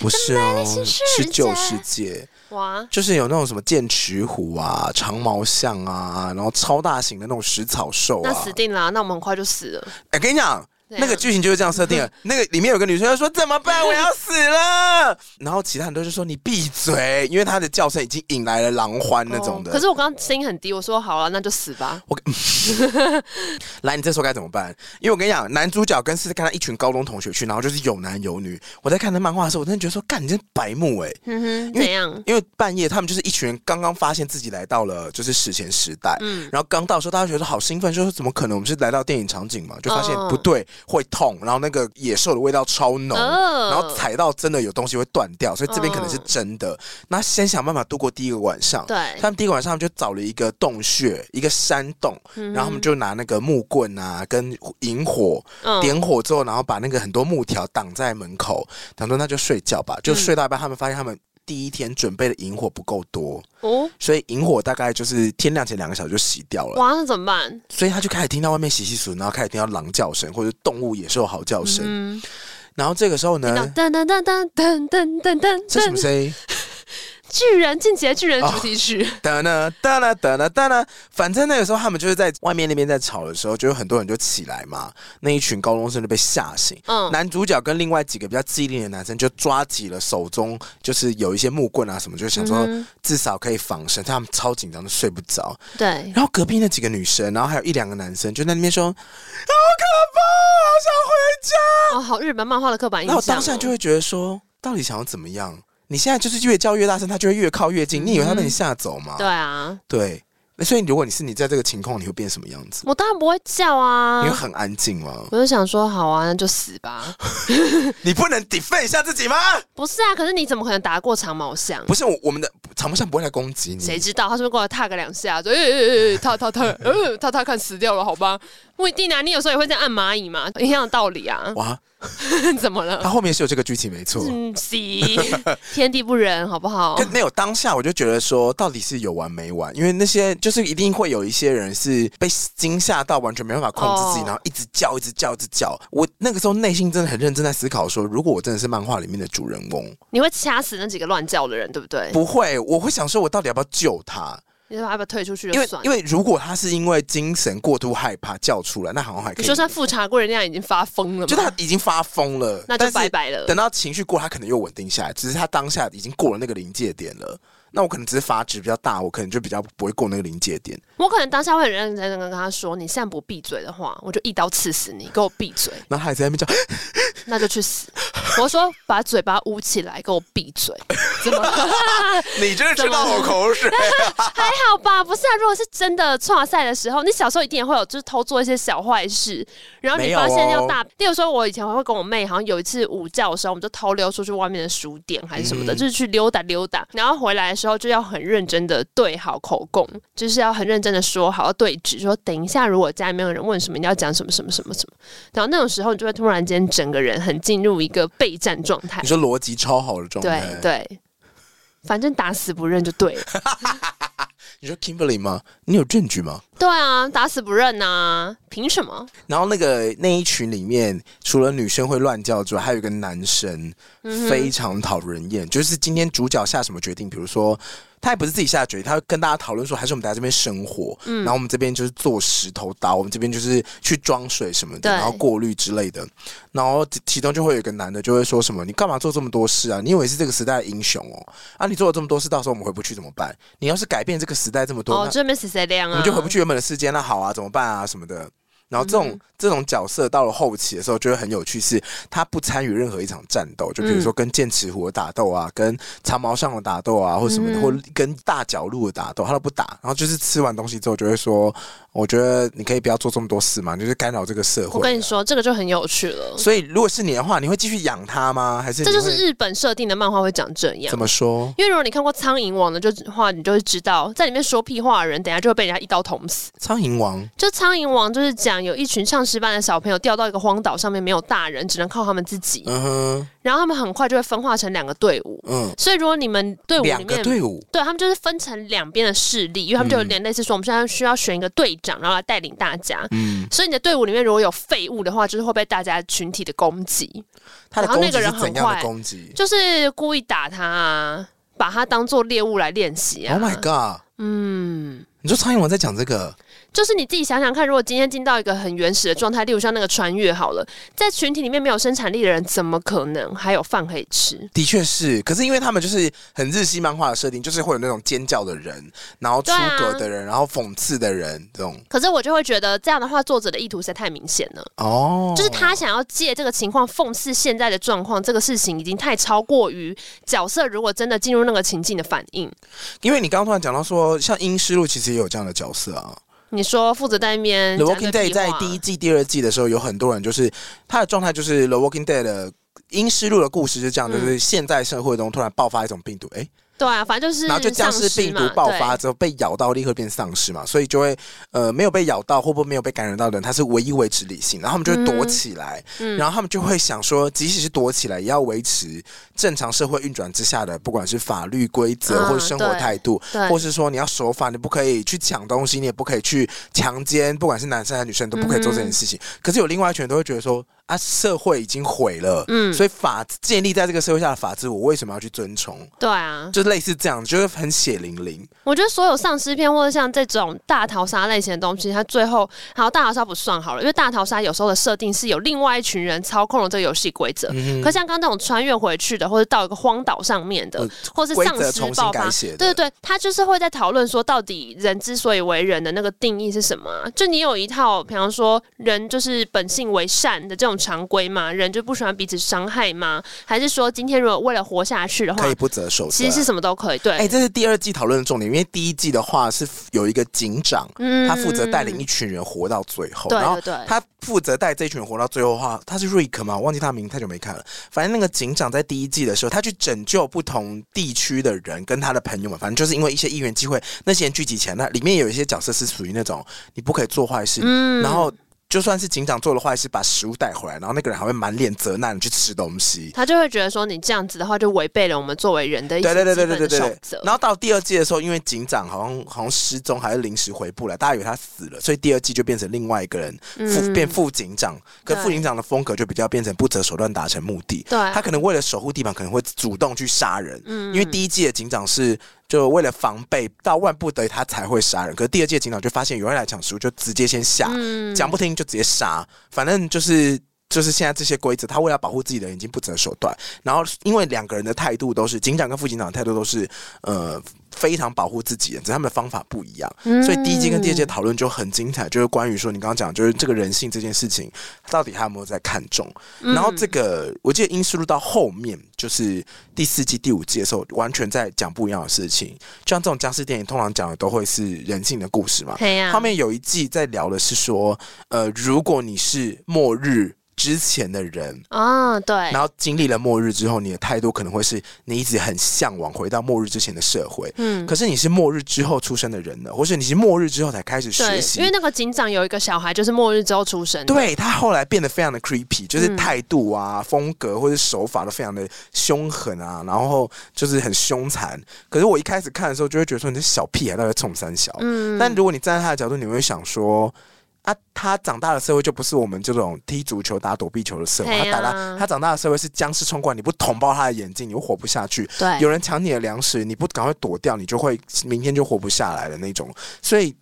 [SPEAKER 1] 不是哦，是旧世界。哇，就是有那种什么剑齿虎啊、长毛象啊，然后超大型的那种食草兽啊，
[SPEAKER 2] 那死定了，那我们很快就死了。
[SPEAKER 1] 哎，跟你讲。那个剧情就是这样设定的。[laughs] 那个里面有个女生说：“怎么办？我要死了。[laughs] ”然后其他人都是说：“你闭嘴！”因为她的叫声已经引来了狼獾那种的。
[SPEAKER 2] 可是我刚刚声音很低，我说：“好了，那就死吧。”我 [laughs]
[SPEAKER 1] 来，你这时候该怎么办？因为我跟你讲，男主角跟是跟他一群高中同学去，然后就是有男有女。我在看那漫画的时候，我真的觉得说：“干，你真白目哎！”嗯哼，怎样？因为半夜他们就是一群人刚刚发现自己来到了就是史前时代，嗯，然后刚到的时候，大家觉得好兴奋，就说：“怎么可能？我们是来到电影场景嘛？”就发现不对。会痛，然后那个野兽的味道超浓，哦、然后踩到真的有东西会断掉，所以这边可能是真的。哦、那先想办法度过第一个晚上。对，他们第一个晚上就找了一个洞穴，一个山洞，嗯、然后他们就拿那个木棍啊跟引火，嗯、点火之后，然后把那个很多木条挡在门口，他说那就睡觉吧，就睡到一半，他们发现他们。第一天准备的萤火不够多哦，所以萤火大概就是天亮前两个小时就熄掉了。
[SPEAKER 2] 哇，那怎么办？
[SPEAKER 1] 所以他就开始听到外面洗洗鼠，然后开始听到狼叫声或者动物野兽嚎叫声。然后这个时候呢，噔噔噔噔噔噔噔噔，这什么声音？
[SPEAKER 2] 巨人进击的巨人主题曲，
[SPEAKER 1] 哒呢哒呢哒呢哒呢，反正那个时候他们就是在外面那边在吵的时候，就有很多人就起来嘛，那一群高中生就被吓醒。嗯，男主角跟另外几个比较机灵的男生就抓起了手中就是有一些木棍啊什么，就想说至少可以防身，他们超紧张的睡不着。对，然后隔壁那几个女生，然后还有一两个男生就在那边说：“好可怕，好想回家。”
[SPEAKER 2] 哦，好日本漫画的刻板印象。
[SPEAKER 1] 那我当下就会觉得说，到底想要怎么样？你现在就是越叫越大声，它就会越靠越近。嗯、你以为它被你吓走吗？
[SPEAKER 2] 对啊，
[SPEAKER 1] 对。那所以如果你是你在这个情况，你会变什么样子？
[SPEAKER 2] 我当然不会叫啊。
[SPEAKER 1] 你会很安静吗？
[SPEAKER 2] 我就想说，好啊，那就死吧。[laughs]
[SPEAKER 1] 你不能 defend 一下自己吗？
[SPEAKER 2] 不是啊，可是你怎么可能打过长毛象？
[SPEAKER 1] 不是我，我们的长毛象不会来攻击你。
[SPEAKER 2] 谁知道他是不是过来踏个两下，说，哎哎哎，踏踏踏，呃，踏踏看死掉了，好吧？不一定啊，你有时候也会这样按蚂蚁嘛，一样的道理啊。哇。[laughs] 怎么了？他
[SPEAKER 1] 后面是有这个剧情没错。
[SPEAKER 2] 嗯，是 [laughs] 天地不仁，好不好？
[SPEAKER 1] 没有当下，我就觉得说，到底是有完没完？因为那些就是一定会有一些人是被惊吓到，完全没办法控制自己，哦、然后一直叫，一直叫，一直叫。我那个时候内心真的很认真在思考说，如果我真的是漫画里面的主人翁，
[SPEAKER 2] 你会掐死那几个乱叫的人，对不对？
[SPEAKER 1] 不会，我会想说，我到底要不要救他？
[SPEAKER 2] 你说要不要退出去？
[SPEAKER 1] 因为因为如果他是因为精神过度害怕叫出来，那好像还可以。
[SPEAKER 2] 你说算复查过人家已经发疯了，
[SPEAKER 1] 就他已经发疯了，
[SPEAKER 2] 那就拜拜了。
[SPEAKER 1] 等到情绪过，他可能又稳定下来，只是他当下已经过了那个临界点了。那我可能只是发质比较大，我可能就比较不会过那个临界点。
[SPEAKER 2] 我可能当下会很认真的跟他说：“你现在不闭嘴的话，我就一刀刺死你，给我闭嘴。[laughs] ”
[SPEAKER 1] 然后他还在那边叫，[laughs]
[SPEAKER 2] 那就去死。我说把嘴巴捂起来，给我闭嘴。怎么？[laughs]
[SPEAKER 1] 你真的吃到我口水？
[SPEAKER 2] 还好吧，不是啊。如果是真的创赛的时候，你小时候一定也会有，就是偷做一些小坏事，然后你发现要大。例如说，我以前会跟我妹，好像有一次午觉的时候，我们就偷溜出去外面的书店还是什么的，嗯、就是去溜达溜达，然后回来。时候就要很认真的对好口供，就是要很认真的说好要对质，说等一下如果家里面有人问什么，你要讲什么什么什么什么，然后那种时候你就会突然间整个人很进入一个备战状态。
[SPEAKER 1] 你说逻辑超好的状态，
[SPEAKER 2] 对对。反正打死不认就对了。[laughs]
[SPEAKER 1] 你说 Kimberly 吗？你有证据吗？
[SPEAKER 2] 对啊，打死不认呐、啊，凭什么？
[SPEAKER 1] 然后那个那一群里面，除了女生会乱叫之外，还有一个男生、嗯、非常讨人厌。就是今天主角下什么决定，比如说。他也不是自己下决定，他会跟大家讨论说，还是我们在这边生活，嗯，然后我们这边就是做石头刀，我们这边就是去装水什么的，然后过滤之类的，然后其中就会有一个男的就会说什么，你干嘛做这么多事啊？你以为是这个时代的英雄哦？啊，你做了这么多事，到时候我们回不去怎么办？你要是改变这个时代这么多，
[SPEAKER 2] 哦，这边是谁亮啊？
[SPEAKER 1] 我们就回不去原本的世界，那好啊，怎么办啊？什么的。然后这种、嗯、这种角色到了后期的时候，就会很有趣，是他不参与任何一场战斗，就比如说跟剑齿虎的打斗啊，跟长毛象的打斗啊，或什么的，嗯、或跟大角鹿的打斗，他都不打。然后就是吃完东西之后，就会说：“我觉得你可以不要做这么多事嘛，就是干扰这个社会。”
[SPEAKER 2] 我跟你说，这个就很有趣了。
[SPEAKER 1] 所以，如果是你的话，你会继续养它吗？还是
[SPEAKER 2] 这就是日本设定的漫画会讲这样？
[SPEAKER 1] 怎么说？
[SPEAKER 2] 因为如果你看过《苍蝇王》的就话，你就会知道，在里面说屁话的人，等下就会被人家一刀捅死。
[SPEAKER 1] 苍蝇王
[SPEAKER 2] 就《苍蝇王》就是讲有一群唱诗。班的小朋友掉到一个荒岛上面，没有大人，只能靠他们自己。嗯哼。然后他们很快就会分化成两个队伍。嗯。所以如果你们队伍里面两个队伍，对他们就是分成两边的势力，因为他们就有点类似说，我们现在需要选一个队长，然后来带领大家。嗯。所以你的队伍里面如果有废物的话，就是会被大家群体的攻击。
[SPEAKER 1] 他的攻击是怎样的攻击？
[SPEAKER 2] 就是故意打他啊，把他当做猎物来练习啊。
[SPEAKER 1] Oh my god！嗯，你说苍蝇王在讲这个？
[SPEAKER 2] 就是你自己想想看，如果今天进到一个很原始的状态，例如像那个穿越好了，在群体里面没有生产力的人，怎么可能还有饭可以吃？
[SPEAKER 1] 的确是，可是因为他们就是很日系漫画的设定，就是会有那种尖叫的人，然后出格的人，啊、然后讽刺的人这种。
[SPEAKER 2] 可是我就会觉得这样的话，作者的意图实在太明显了。哦，就是他想要借这个情况讽刺现在的状况，这个事情已经太超过于角色如果真的进入那个情境的反应。
[SPEAKER 1] 因为你刚刚突然讲到说，像《阴尸路》其实也有这样的角色啊。
[SPEAKER 2] 你说负责在那边。
[SPEAKER 1] The Walking Dead 在第一季、第二季的时候，有很多人就是他的状态，就是 The Walking Dead 的阴尸路的故事是这样，嗯、就是现在社会中突然爆发一种病毒，哎。
[SPEAKER 2] 对啊，反正就是，
[SPEAKER 1] 然后就僵尸病毒爆发之后被咬到，立刻变丧尸嘛，所以就会呃没有被咬到或不没有被感染到的人，他是唯一维持理性，然后他们就会躲起来，嗯、然后他们就会想说，即使是躲起来，也要维持正常社会运转之下的，不管是法律规则或者生活态度，嗯、或是说你要守法，你不可以去抢东西，你也不可以去强奸，不管是男生还是女生，都不可以做这件事情。嗯、可是有另外一群人都会觉得说。啊，社会已经毁了，嗯，所以法建立在这个社会下的法治，我为什么要去遵从？
[SPEAKER 2] 对啊，
[SPEAKER 1] 就类似这样，就是很血淋淋。
[SPEAKER 2] 我觉得所有丧尸片或者像这种大逃杀类型的东西，它最后，好，大逃杀不算好了，因为大逃杀有时候的设定是有另外一群人操控了这个游戏规则。可像刚刚这种穿越回去的，或者到一个荒岛上面的，呃、或是丧尸爆发，对对对，他就是会在讨论说，到底人之所以为人的那个定义是什么、啊？就你有一套，比方说人就是本性为善的这种。常规嘛？人就不喜欢彼此伤害吗？还是说，今天如果为了活下去的话，
[SPEAKER 1] 可以不择手段？
[SPEAKER 2] 其实是什么都可以。对，哎、
[SPEAKER 1] 欸，这是第二季讨论的重点，因为第一季的话是有一个警长，嗯、他负责带领一群人活到最后。对对对，然后他负责带这群人活到最后的话，他是瑞克吗？我忘记他名，太久没看了。反正那个警长在第一季的时候，他去拯救不同地区的人，跟他的朋友们，反正就是因为一些议员机会，那些人聚集起来，那里面有一些角色是属于那种你不可以做坏事，嗯、然后。就算是警长做了坏事，把食物带回来，然后那个人还会满脸责难去吃东西，
[SPEAKER 2] 他就会觉得说你这样子的话，就违背了我们作为人的。对对对对对对。
[SPEAKER 1] 然后到第二季的时候，因为警长好像好像失踪，还是临时回不来，大家以为他死了，所以第二季就变成另外一个人副、嗯、变副警长。可副警长的风格就比较变成不择手段达成目的。对，他可能为了守护地盘，可能会主动去杀人。嗯，因为第一季的警长是。就为了防备，到万不得已他才会杀人。可是第二届警长就发现有人来抢食物，就直接先下，讲、嗯、不听就直接杀。反正就是就是现在这些规则，他为了保护自己的人已经不择手段。然后因为两个人的态度都是警长跟副警长的态度都是呃。非常保护自己的，只是他们的方法不一样，嗯、所以第一季跟第二季讨论就很精彩，就是关于说你刚刚讲，就是这个人性这件事情，到底他有没有在看重？嗯、然后这个我记得《阴尸路》到后面就是第四季、第五季的时候，完全在讲不一样的事情。就像这种僵尸电影，通常讲的都会是人性的故事嘛。啊、后面有一季在聊的是说，呃，如果你是末日。之前的人
[SPEAKER 2] 啊，对。
[SPEAKER 1] 然后经历了末日之后，你的态度可能会是你一直很向往回到末日之前的社会。嗯。可是你是末日之后出生的人呢，或是你是末日之后才开始学习？
[SPEAKER 2] 因为那个警长有一个小孩，就是末日之后出生的。
[SPEAKER 1] 对，他后来变得非常的 creepy，就是态度啊、嗯、风格或者手法都非常的凶狠啊，然后就是很凶残。可是我一开始看的时候，就会觉得说你是小屁孩到底冲三小。嗯。但如果你站在他的角度，你会想说。啊，他长大的社会就不是我们这种踢足球、打躲避球的社会。啊、他打他，他长大的社会是僵尸冲过来，你不捅爆他的眼睛，你会活不下去。
[SPEAKER 2] 对，
[SPEAKER 1] 有人抢你的粮食，你不赶快躲掉，你就会明天就活不下来的那种。所以。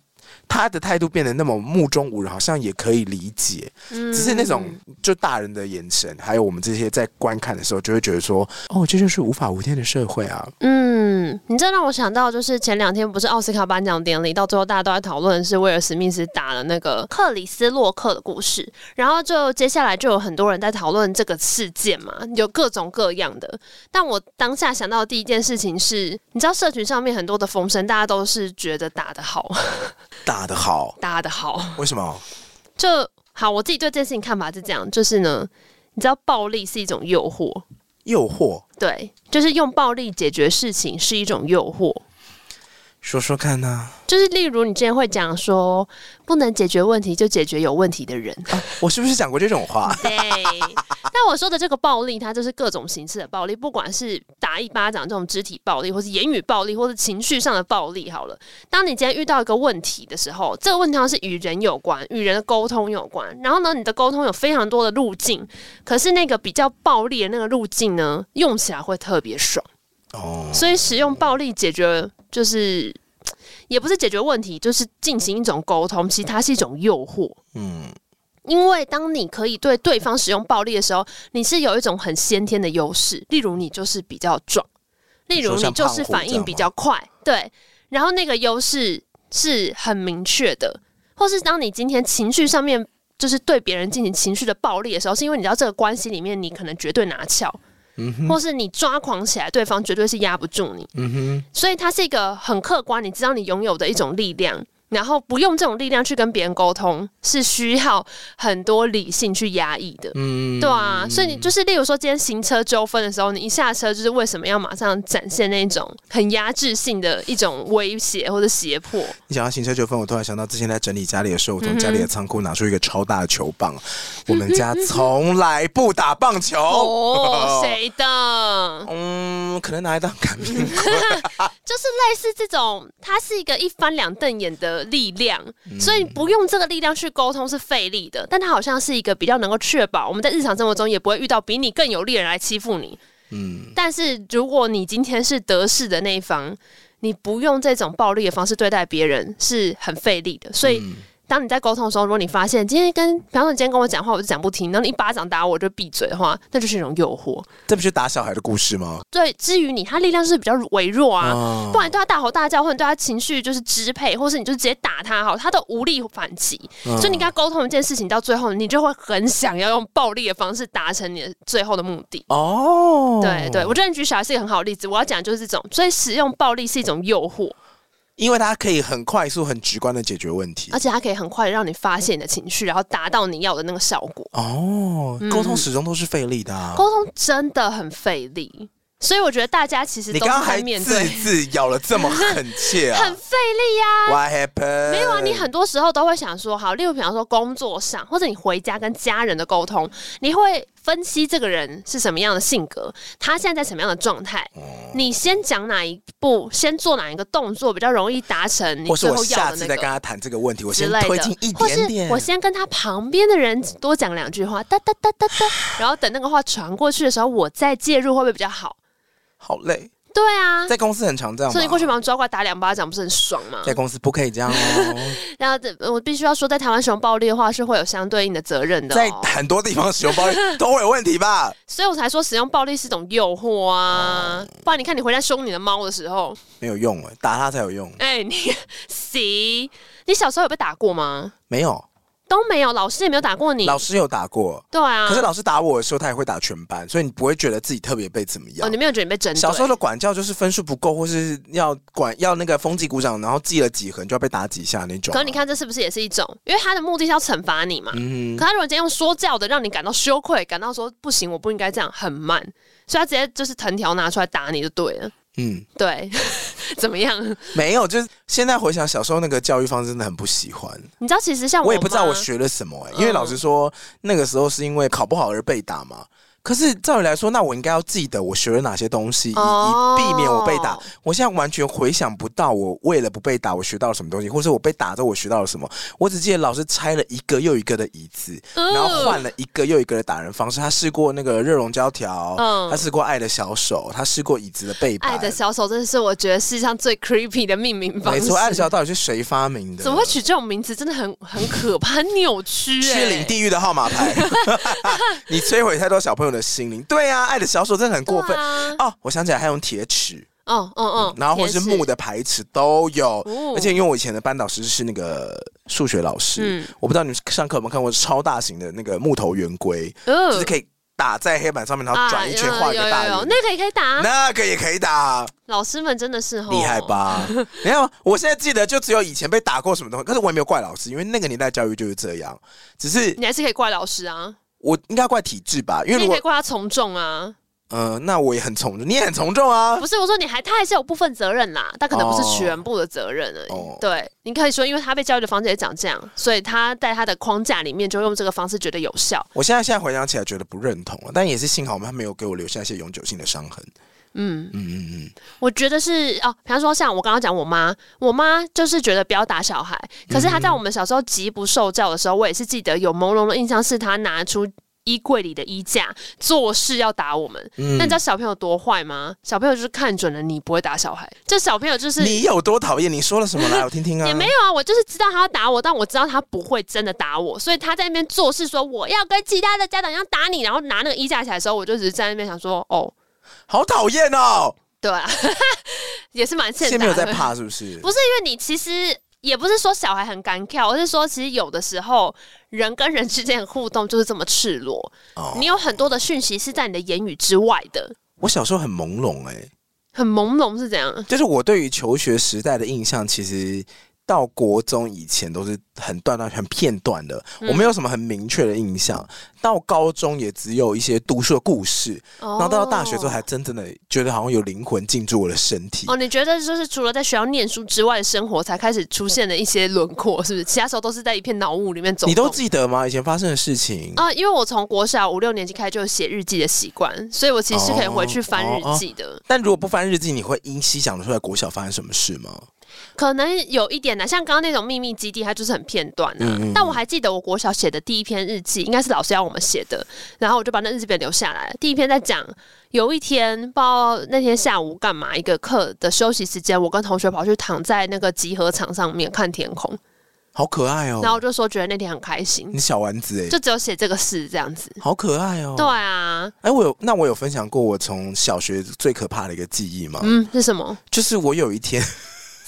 [SPEAKER 1] 他的态度变得那么目中无人，好像也可以理解。嗯，只是那种就大人的眼神，还有我们这些在观看的时候，就会觉得说，哦，这就是无法无天的社会啊。
[SPEAKER 2] 嗯，你这让我想到，就是前两天不是奥斯卡颁奖典礼，到最后大家都在讨论是威尔史密斯打了那个克里斯洛克的故事，然后就接下来就有很多人在讨论这个事件嘛，有各种各样的。但我当下想到的第一件事情是，你知道社群上面很多的风声，大家都是觉得打得好。[laughs]
[SPEAKER 1] 打得好，
[SPEAKER 2] 打得好，
[SPEAKER 1] 为什么？
[SPEAKER 2] 就好，我自己对这件事情看法是这样，就是呢，你知道暴力是一种诱惑，
[SPEAKER 1] 诱惑，
[SPEAKER 2] 对，就是用暴力解决事情是一种诱惑。
[SPEAKER 1] 说说看呢、啊？
[SPEAKER 2] 就是例如你之前会讲说，不能解决问题就解决有问题的人。
[SPEAKER 1] 啊、我是不是讲过这种话？[laughs]
[SPEAKER 2] 对。但我说的这个暴力，它就是各种形式的暴力，不管是打一巴掌这种肢体暴力，或是言语暴力，或是情绪上的暴力。好了，当你今天遇到一个问题的时候，这个问题上是与人有关，与人的沟通有关。然后呢，你的沟通有非常多的路径，可是那个比较暴力的那个路径呢，用起来会特别爽。哦。所以使用暴力解决。就是，也不是解决问题，就是进行一种沟通。其实它是一种诱惑。嗯，因为当你可以对对方使用暴力的时候，你是有一种很先天的优势。例如，你就是比较壮，例如你就是反应比较快，对。然后那个优势是很明确的。或是当你今天情绪上面就是对别人进行情绪的暴力的时候，是因为你知道这个关系里面你可能绝对拿翘。或是你抓狂起来，对方绝对是压不住你。嗯哼，所以它是一个很客观，你知道你拥有的一种力量。然后不用这种力量去跟别人沟通，是需要很多理性去压抑的，嗯，对啊。所以你就是，例如说今天行车纠纷的时候，你一下车就是为什么要马上展现那种很压制性的一种威胁或者胁迫？
[SPEAKER 1] 你讲到行车纠纷，我突然想到之前在整理家里的时候，我从家里的仓库拿出一个超大的球棒。嗯、我们家从来不打棒球，[laughs]
[SPEAKER 2] 哦，谁的？
[SPEAKER 1] 嗯，可能拿来当擀面 [laughs] 棍，[laughs]
[SPEAKER 2] 就是类似这种，它是一个一翻两瞪眼的。力量，所以不用这个力量去沟通是费力的，但它好像是一个比较能够确保我们在日常生活中也不会遇到比你更有力的人来欺负你。嗯，但是如果你今天是得势的那一方，你不用这种暴力的方式对待别人是很费力的，所以。当你在沟通的时候，如果你发现今天跟，比方说你今天跟我讲话，我就讲不听，然后你一巴掌打我，我就闭嘴的话，那就是一种诱惑。
[SPEAKER 1] 这不是打小孩的故事吗？
[SPEAKER 2] 对，至于你，他力量是比较微弱啊，哦、不然对他大吼大叫，或者对他情绪就是支配，或是你就直接打他，好，他都无力反击。嗯、所以你跟他沟通一件事情，到最后你就会很想要用暴力的方式达成你的最后的目的。哦，对对，我觉得你举小孩是一个很好的例子。我要讲的就是这种，所以使用暴力是一种诱惑。
[SPEAKER 1] 因为它可以很快速、很直观的解决问题，
[SPEAKER 2] 而且它可以很快的让你发现你的情绪，然后达到你要的那个效果。
[SPEAKER 1] 哦，沟通始终都是费力的啊，
[SPEAKER 2] 沟通真的很费力。所以我觉得大家其实
[SPEAKER 1] 你刚刚还字字咬了这么狠切啊，[laughs]
[SPEAKER 2] 很费力呀。
[SPEAKER 1] What happened？
[SPEAKER 2] 没有啊，你很多时候都会想说，好，例如比方说工作上，或者你回家跟家人的沟通，你会分析这个人是什么样的性格，他现在在什么样的状态，嗯、你先讲哪一步，先做哪一个动作比较容易达成你最后要的那个。或是我下次再
[SPEAKER 1] 跟他谈这个问题，我先推进一点点，
[SPEAKER 2] 我先跟他旁边的人多讲两句话，哒哒哒哒哒，[sighs] 然后等那个话传过去的时候，我再介入，会不会比较好？
[SPEAKER 1] 好累，
[SPEAKER 2] 对啊，
[SPEAKER 1] 在公司很常这样，
[SPEAKER 2] 所以你过去把我抓过来打两巴掌，不是很爽吗？
[SPEAKER 1] 在公司不可以这样哦。[laughs]
[SPEAKER 2] 然后这我必须要说，在台湾使用暴力的话，是会有相对应的责任的、哦。
[SPEAKER 1] 在很多地方使用暴力都会有问题吧？[laughs]
[SPEAKER 2] 所以我才说使用暴力是种诱惑啊！不然你看你回来凶你的猫的时候
[SPEAKER 1] 没有用哎，打它才有用。
[SPEAKER 2] 哎，你 [laughs] 行？你小时候有被打过吗？
[SPEAKER 1] 没有。
[SPEAKER 2] 都没有，老师也没有打过你。
[SPEAKER 1] 老师有打过，
[SPEAKER 2] 对啊。
[SPEAKER 1] 可是老师打我的时候，他也会打全班，所以你不会觉得自己特别被怎么样。
[SPEAKER 2] 哦，你没有觉得你被针对？
[SPEAKER 1] 小时候的管教就是分数不够，或是要管要那个风纪鼓掌，然后记了几横，就要被打几下那种。
[SPEAKER 2] 可是你看，这是不是也是一种？因为他的目的是要惩罚你嘛。
[SPEAKER 1] 嗯。
[SPEAKER 2] 可他如果今天用说教的，让你感到羞愧，感到说不行，我不应该这样，很慢，所以他直接就是藤条拿出来打你就对了。嗯，对。[laughs] 怎么样？[laughs]
[SPEAKER 1] 没有，就是现在回想小时候那个教育方式，真的很不喜欢。
[SPEAKER 2] 你知道，其实像我，
[SPEAKER 1] 我也不知道我学了什么哎、欸，因为老实说那个时候是因为考不好而被打嘛。可是照理来说，那我应该要记得我学了哪些东西，以以避免我被打。我现在完全回想不到，我为了不被打，我学到了什么东西，或者我被打之后我学到了什么。我只记得老师拆了一个又一个的椅子，然后换了一个又一个的打人方式。他试过那个热熔胶条，他试过爱的小手，他试过椅子的背板。
[SPEAKER 2] 爱的小手真的是我觉得世界上最 creepy 的命名方式。
[SPEAKER 1] 没错，爱的小手到底是谁发明的？
[SPEAKER 2] 怎么会取这种名字？真的很很可怕，很扭曲、欸。
[SPEAKER 1] 去领地狱的号码牌，[laughs] 你摧毁太多小朋友的心灵。对啊，爱的小手真的很过分、啊、哦！我想起来，还用铁尺，
[SPEAKER 2] 哦哦哦，
[SPEAKER 1] 然后或是木的排尺都有。哦、而且因为我以前的班导师是那个数学老师，嗯、我不知道你们上课有没有看过超大型的那个木头圆规，哦、就是可以打在黑板上面，然后转一圈画一个大圆、啊。
[SPEAKER 2] 那个也可以打，
[SPEAKER 1] 那个也可以打。
[SPEAKER 2] 老师们真的是
[SPEAKER 1] 厉害吧？[laughs] 你看，我现在记得就只有以前被打过什么东西，可是我也没有怪老师，因为那个年代教育就是这样。只是
[SPEAKER 2] 你还是可以怪老师啊。
[SPEAKER 1] 我应该怪体质吧，因为如果
[SPEAKER 2] 你可以怪他从众啊。
[SPEAKER 1] 嗯、呃，那我也很从众，你也很从众啊。
[SPEAKER 2] 不是，我说你还他还是有部分责任啦，但可能不是全部的责任而已。哦、对，你可以说，因为他被教育的方式也长这样，所以他在他的框架里面就用这个方式觉得有效。
[SPEAKER 1] 我现在现在回想起来觉得不认同了，但也是幸好他没有给我留下一些永久性的伤痕。嗯嗯嗯嗯，
[SPEAKER 2] 我觉得是哦，比方说像我刚刚讲我妈，我妈就是觉得不要打小孩，可是她在我们小时候极不受教的时候，我也是记得有朦胧的印象，是她拿出衣柜里的衣架，做事要打我们。那、嗯、你知道小朋友多坏吗？小朋友就是看准了你不会打小孩，这小朋友就是
[SPEAKER 1] 你有多讨厌？你说了什么来？我听听啊。
[SPEAKER 2] 也没有啊，我就是知道他要打我，但我知道他不会真的打我，所以他在那边做事说我要跟其他的家长一样打你，然后拿那个衣架起来的时候，我就只是在那边想说哦，
[SPEAKER 1] 好讨厌哦。
[SPEAKER 2] 对啊，[laughs] 也是蛮现在
[SPEAKER 1] 现在没有在怕是不是？
[SPEAKER 2] 不是因为你其实也不是说小孩很敢跳，而是说其实有的时候人跟人之间的互动就是这么赤裸，哦、你有很多的讯息是在你的言语之外的。
[SPEAKER 1] 我小时候很朦胧哎、欸，
[SPEAKER 2] 很朦胧是怎样？
[SPEAKER 1] 就是我对于求学时代的印象，其实到国中以前都是很断断、很片段的，嗯、我没有什么很明确的印象。到高中也只有一些读书的故事，哦、然后到大学之后才真正的觉得好像有灵魂进驻我的身体。
[SPEAKER 2] 哦，你觉得就是除了在学校念书之外的生活，才开始出现了一些轮廓，是不是？其他时候都是在一片脑雾里面走。
[SPEAKER 1] 你都记得吗？以前发生的事情
[SPEAKER 2] 啊、呃？因为我从国小五六年级开始就有写日记的习惯，所以我其实是可以回去翻日记的。哦哦哦、
[SPEAKER 1] 但如果不翻日记，你会依稀想得出来国小发生什么事吗？
[SPEAKER 2] 可能有一点呢，像刚刚那种秘密基地，它就是很片段啊。嗯嗯，但我还记得我国小写的第一篇日记，应该是老师要我们写的，然后我就把那日记本留下来。第一篇在讲有一天，不知道那天下午干嘛，一个课的休息时间，我跟同学跑去躺在那个集合场上面看天空，
[SPEAKER 1] 好可爱哦。
[SPEAKER 2] 然后我就说觉得那天很开心。
[SPEAKER 1] 你小丸子哎，
[SPEAKER 2] 就只有写这个事这样子，
[SPEAKER 1] 好可爱哦。
[SPEAKER 2] 对啊，
[SPEAKER 1] 哎，我有那我有分享过我从小学最可怕的一个记忆吗？
[SPEAKER 2] 嗯，是什么？
[SPEAKER 1] 就是我有一天。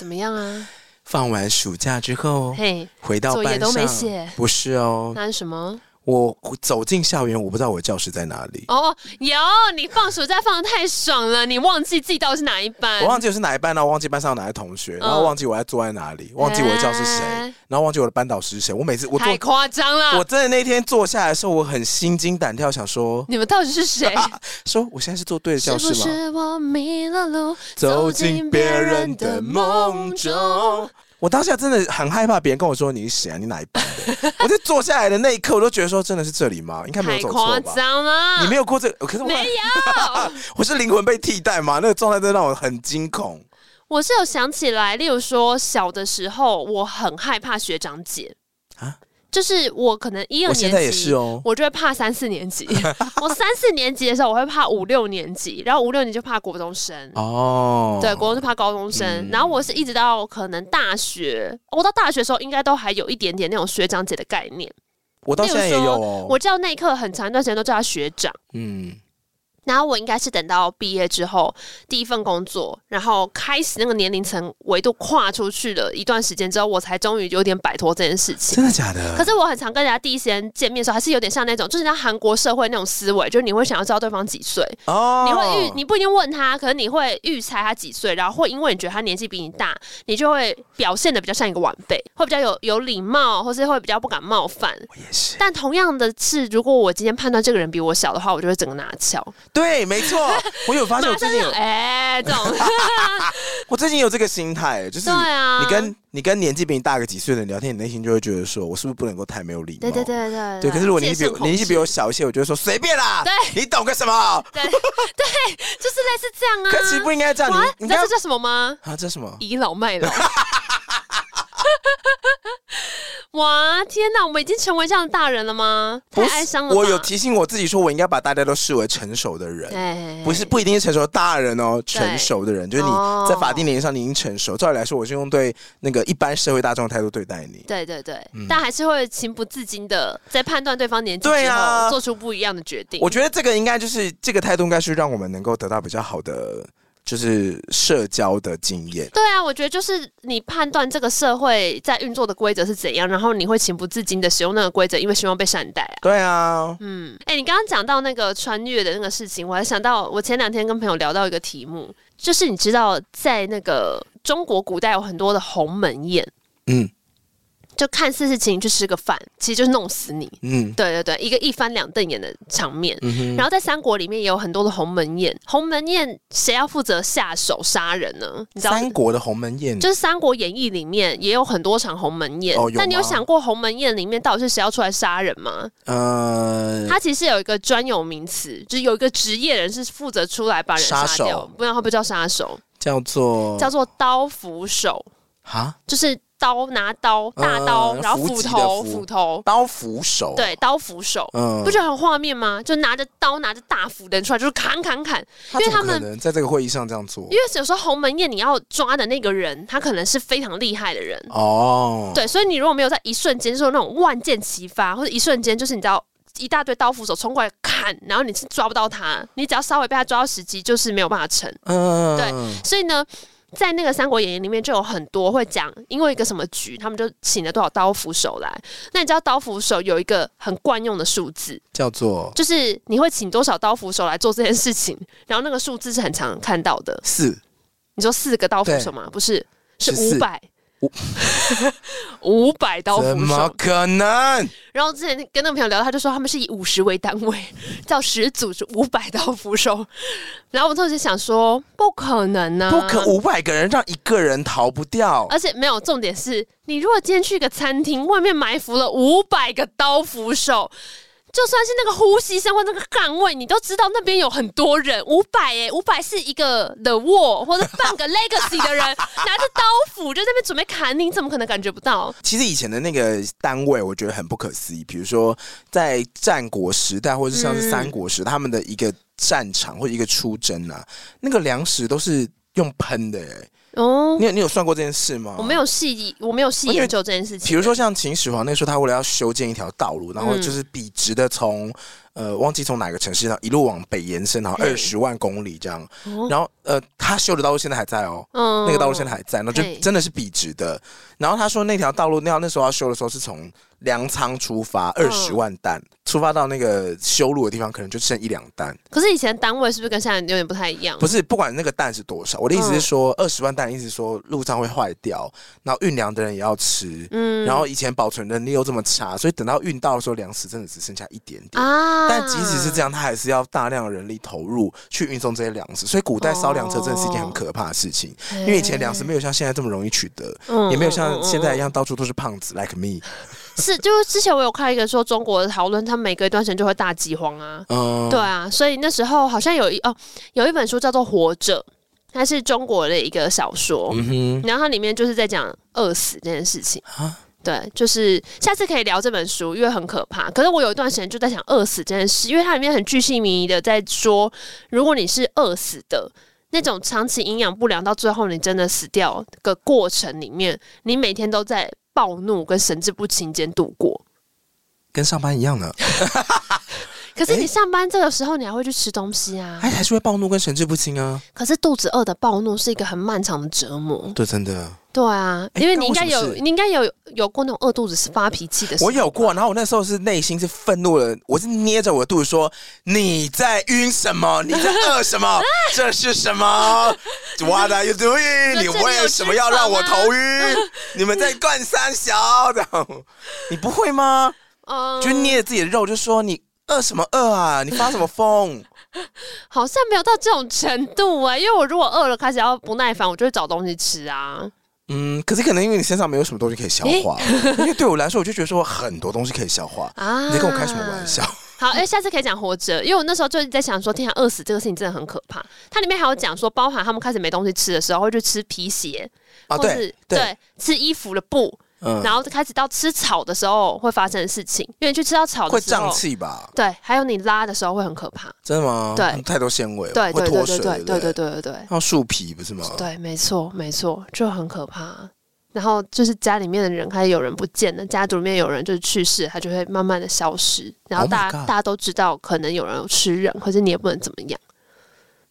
[SPEAKER 2] 怎么样啊？
[SPEAKER 1] 放完暑假之后，嘿，回到班上，
[SPEAKER 2] 作业都没写，
[SPEAKER 1] 不是哦，
[SPEAKER 2] 那是什么？
[SPEAKER 1] 我走进校园，我不知道我的教室在哪里。
[SPEAKER 2] 哦，有你放暑假放的太爽了，你忘记自己到底是哪一班？
[SPEAKER 1] 我忘记我是哪一班，然后忘记班上有哪些同学，然后忘记我在坐在哪里，忘记我的教室是谁，然后忘记我的班导师是谁。我每次我
[SPEAKER 2] 太夸张了，
[SPEAKER 1] 我真的那天坐下来的时候，我很心惊胆跳，想说
[SPEAKER 2] 你们到底是谁？[laughs]
[SPEAKER 1] 说我现在是坐对的教室吗？
[SPEAKER 2] 是不是我迷了路，
[SPEAKER 1] 走进别人的梦中。我当下真的很害怕别人跟我说，你是谁啊？你哪一班的？[laughs] 我在坐下来的那一刻，我都觉得说真的是这里吗？应该没有走错吧？
[SPEAKER 2] 夸张了！
[SPEAKER 1] 你没有过这个，可是我没有。[laughs] 我是灵魂被替代吗？那个状态真的让我很惊恐。
[SPEAKER 2] 我是有想起来，例如说小的时候，我很害怕学长姐啊。就是我可能一二年级，我就会怕三四年级。[laughs] 我三四年级的时候，我会怕五六年级，然后五六年级就怕国中生。哦，对，国中就怕高中生。然后我是一直到可能大学，我到大学的时候，应该都还有一点点那种学长姐的概念。
[SPEAKER 1] 我到现在也有哦。
[SPEAKER 2] 我叫那一刻很长一段时间都叫他学长。嗯，然后我应该是等到毕业之后第一份工作，然后开始那个年龄层维度跨出去了一段时间之后，我才终于有点摆脱这件事情。
[SPEAKER 1] 真的假的？
[SPEAKER 2] 可是我很常跟人家第一时间见面的时候，还是有点像那种，就是像韩国社会那种思维，就是你会想要知道对方几岁哦，你会预你不一定问他，可能你会预猜他几岁，然后会因为你觉得他年纪比你大，你就会表现的比较像一个晚辈，会比较有有礼貌，或是会比较不敢冒犯。
[SPEAKER 1] 我也是。
[SPEAKER 2] 但同样的是，如果我今天判断这个人比我小的话，我就会整个拿翘。
[SPEAKER 1] 对，没错，[laughs] 我有发现我最近有
[SPEAKER 2] 哎、欸，这种，[laughs]
[SPEAKER 1] 我最近有这个心态，就是你跟、啊、你跟年纪比你大个几岁的人聊天，你内心就会觉得说，我是不是不能够太没有礼貌？
[SPEAKER 2] 对对对对
[SPEAKER 1] 对，可是如果年纪比我年纪比我小一些，我就会说随便啦，对，你懂个什么？
[SPEAKER 2] 对对，[laughs] 就是类似这样啊。
[SPEAKER 1] 可其实不应该这样，你
[SPEAKER 2] 你知道这叫什么吗？
[SPEAKER 1] 啊，这什么？
[SPEAKER 2] 倚老卖老。哇，天哪！我们已经成为这样的大人了吗？太哀伤了。
[SPEAKER 1] 我有提醒我自己说，我应该把大家都视为成熟的人，对，不是不一定是成熟的大人哦，成熟的人就是你在法定年龄上你已经成熟。照理来说，我是用对那个一般社会大众的态度对待你。
[SPEAKER 2] 对对对，嗯、但还是会情不自禁的在判断对方年纪之后做出不一样的决定。
[SPEAKER 1] 我觉得这个应该就是这个态度，应该是让我们能够得到比较好的。就是社交的经验。
[SPEAKER 2] 对啊，我觉得就是你判断这个社会在运作的规则是怎样，然后你会情不自禁的使用那个规则，因为希望被善待啊。
[SPEAKER 1] 对啊，
[SPEAKER 2] 嗯，哎、欸，你刚刚讲到那个穿越的那个事情，我还想到我前两天跟朋友聊到一个题目，就是你知道在那个中国古代有很多的鸿门宴，嗯。就看似是请你去吃个饭，其实就是弄死你。嗯，对对对，一个一翻两瞪眼的场面。嗯哼。然后在三国里面也有很多的鸿门宴，鸿门宴谁要负责下手杀人呢？你知道
[SPEAKER 1] 三国的鸿门宴
[SPEAKER 2] 就是《三国演义》里面也有很多场鸿门宴。哦，有。但你有想过鸿门宴里面到底是谁要出来杀人吗？呃，他其实有一个专有名词，就是有一个职业人是负责出来把人杀掉，不知道会不会叫杀手？
[SPEAKER 1] 叫做
[SPEAKER 2] 叫做刀斧手。哈，就是。刀拿刀，大刀，嗯、然后斧头，斧头，
[SPEAKER 1] 刀斧手，
[SPEAKER 2] 对，刀斧手，嗯，不觉得很画面吗？就拿着刀，拿着大斧的人出来，就是砍砍砍。因为他们
[SPEAKER 1] 在这个会议上这样做，
[SPEAKER 2] 因为有时候鸿门宴你要抓的那个人，他可能是非常厉害的人哦。对，所以你如果没有在一瞬间，就是那种万箭齐发，或者一瞬间就是你知道一大堆刀斧手冲过来砍，然后你是抓不到他，你只要稍微被他抓到时机，就是没有办法成。嗯，对，所以呢。在那个《三国演义》里面就有很多会讲，因为一个什么局，他们就请了多少刀斧手来。那你知道刀斧手有一个很惯用的数字，
[SPEAKER 1] 叫做
[SPEAKER 2] 就是你会请多少刀斧手来做这件事情，然后那个数字是很常看到的。
[SPEAKER 1] 四，
[SPEAKER 2] 你说四个刀斧手吗？不是，是五百。[laughs] 五百刀斧手，
[SPEAKER 1] 怎么可能？
[SPEAKER 2] 然后之前跟那个朋友聊，他就说他们是以五十为单位，[laughs] 叫十组是五百刀斧手。然后我当时想说，不可能呢、啊，
[SPEAKER 1] 不可五百个人让一个人逃不掉。
[SPEAKER 2] 而且没有重点是，你如果今天去一个餐厅，外面埋伏了五百个刀斧手。就算是那个呼吸声或那个岗位，你都知道那边有很多人。五百哎，五百是一个 The Wall 或者半个 [laughs] Legacy 的人拿着刀斧就在那边准备砍你，你怎么可能感觉不到？
[SPEAKER 1] 其实以前的那个单位，我觉得很不可思议。比如说在战国时代，或者是像是三国时，他们的一个战场或者一个出征啊，那个粮食都是用喷的哎。哦，你有你有算过这件事吗？
[SPEAKER 2] 我没有细，我没有细研究这件事情。
[SPEAKER 1] 比如说像秦始皇那时候，他为了要修建一条道路，然后就是笔直的从。呃，忘记从哪个城市上一路往北延伸，然后二十万公里这样。然后呃，他修的道路现在还在哦，那个道路现在还在，那就真的是笔直的。然后他说那条道路那那时候要修的时候是从粮仓出发，二十万担出发到那个修路的地方，可能就剩一两担。
[SPEAKER 2] 可是以前单位是不是跟现在有点不太一样？
[SPEAKER 1] 不是，不管那个担是多少，我的意思是说二十万担，意思说路上会坏掉，然后运粮的人也要吃，嗯，然后以前保存能力又这么差，所以等到运到的时候，粮食真的只剩下一点点啊。但即使是这样，他还是要大量的人力投入去运送这些粮食，所以古代烧粮车真的是一件很可怕的事情。哦、因为以前粮食没有像现在这么容易取得，嗯、也没有像现在一样到处都是胖子、嗯、，like me。[laughs]
[SPEAKER 2] 是，就是之前我有看一个说中国的讨论，他们每隔一段时间就会大饥荒啊。嗯，对啊，所以那时候好像有一哦，有一本书叫做《活着》，它是中国的一个小说，嗯、然后它里面就是在讲饿死这件事情啊。对，就是下次可以聊这本书，因为很可怕。可是我有一段时间就在想饿死这件事，因为它里面很具细迷的在说，如果你是饿死的那种长期营养不良，到最后你真的死掉的过程里面，你每天都在暴怒跟神志不清间度过，
[SPEAKER 1] 跟上班一样的。[laughs]
[SPEAKER 2] 可是你上班这个时候，你还会去吃东西啊？
[SPEAKER 1] 还还是会暴怒跟神志不清啊？
[SPEAKER 2] 可是肚子饿的暴怒是一个很漫长的折磨。
[SPEAKER 1] 对，真的。
[SPEAKER 2] 对啊，因为你应该有，你应该有有过那种饿肚子是发脾气的时候。
[SPEAKER 1] 我有过，然后我那时候是内心是愤怒的，我是捏着我的肚子说：“你在晕什么？你在饿什么？[laughs] 这是什么？What are you doing？你为什么要让我头晕？你们在灌三小的？你不会吗？嗯，就捏着自己的肉，就说你饿什么饿啊？你发什么疯？[laughs]
[SPEAKER 2] 好像没有到这种程度啊，因为我如果饿了，开始要不耐烦，我就会找东西吃啊。
[SPEAKER 1] 嗯，可是可能因为你身上没有什么东西可以消化，欸、因为对我来说，我就觉得说很多东西可以消化 [laughs] 啊。你在跟我开什么玩笑？[laughs]
[SPEAKER 2] 好，哎、欸，下次可以讲活着，因为我那时候就是在想说，天啊，饿死这个事情真的很可怕。它里面还有讲说，包含他们开始没东西吃的时候，会去吃皮鞋啊，对对，对，吃衣服的布。嗯、然后开始到吃草的时候会发生的事情，因为你去吃到草的时候
[SPEAKER 1] 会胀气吧？
[SPEAKER 2] 对，还有你拉的时候会很可怕。
[SPEAKER 1] 真的吗？
[SPEAKER 2] 对，
[SPEAKER 1] 太多纤维，
[SPEAKER 2] 对，
[SPEAKER 1] 会脱水，
[SPEAKER 2] 对对对对对对对。
[SPEAKER 1] 然后树皮不是吗？
[SPEAKER 2] 对，没错没错，就很可怕。然后就是家里面的人开始有人不见了，家族里面有人就是去世，他就会慢慢的消失。然后大家、oh、大家都知道，可能有人有吃人，可是你也不能怎么样。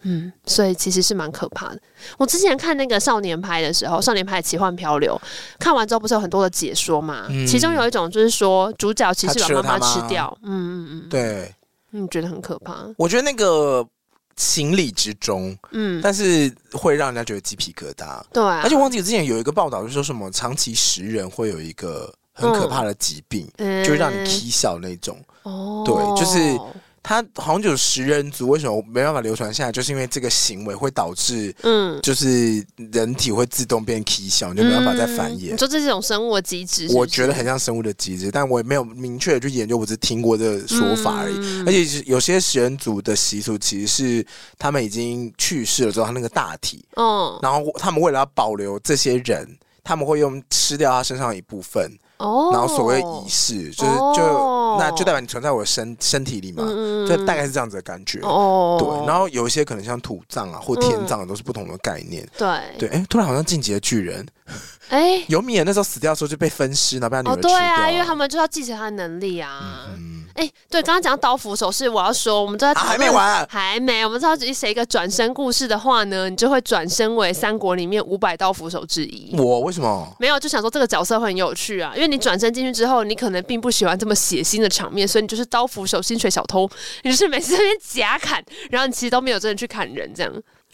[SPEAKER 2] 嗯，所以其实是蛮可怕的。我之前看那个少年派的时候，少年派奇幻漂流，看完之后不是有很多的解说嘛？嗯、其中有一种就是说，主角其实把妈妈吃掉。嗯嗯嗯，
[SPEAKER 1] 对，
[SPEAKER 2] 嗯，觉得很可怕。
[SPEAKER 1] 我觉得那个情理之中，嗯，但是会让人家觉得鸡皮疙瘩。
[SPEAKER 2] 对、啊，
[SPEAKER 1] 而且我忘记之前有一个报道，就是说什么长期食人会有一个很可怕的疾病，嗯、就是让你起笑那种。哦，对，就是。他好像就有食人族，为什么没办法流传下来？就是因为这个行为会导致，嗯，就是人体会自动变 K 小，就没办法再繁衍。
[SPEAKER 2] 你说这是一种生物的机制？
[SPEAKER 1] 我觉得很像生物的机制，但我也没有明确的去研究，我只是听过这个说法而已。嗯、而且有些食人族的习俗，其实是他们已经去世了之后，他那个大体，嗯，然后他们为了要保留这些人，他们会用吃掉他身上的一部分。哦，然后所谓仪式，就是就那就代表你存在我的身身体里嘛，就大概是这样子的感觉。哦，对，然后有一些可能像土葬啊或天葬都是不同的概念。对对，哎，突然好像进击的巨人，[laughs] 哎，[laughs] 尤米尔那时候死掉的时候就被分尸，然后被他女儿吃掉。对啊，
[SPEAKER 2] 因为他们就要继承他的能力啊。哎，对，刚刚讲到刀斧手是我要说，我们都在
[SPEAKER 1] 还没完，
[SPEAKER 2] 还没，我们知道写一个转身故事的话呢，你就会转身为三国里面五百刀斧手之一。
[SPEAKER 1] 我为什么？
[SPEAKER 2] 没有，就想说这个角色会很有趣啊，因为你转身进去之后，你可能并不喜欢这么血腥的场面，所以你就是刀斧手薪水小偷，你就是每次在那边夹砍，然后你其实都没有真的去砍人，这样。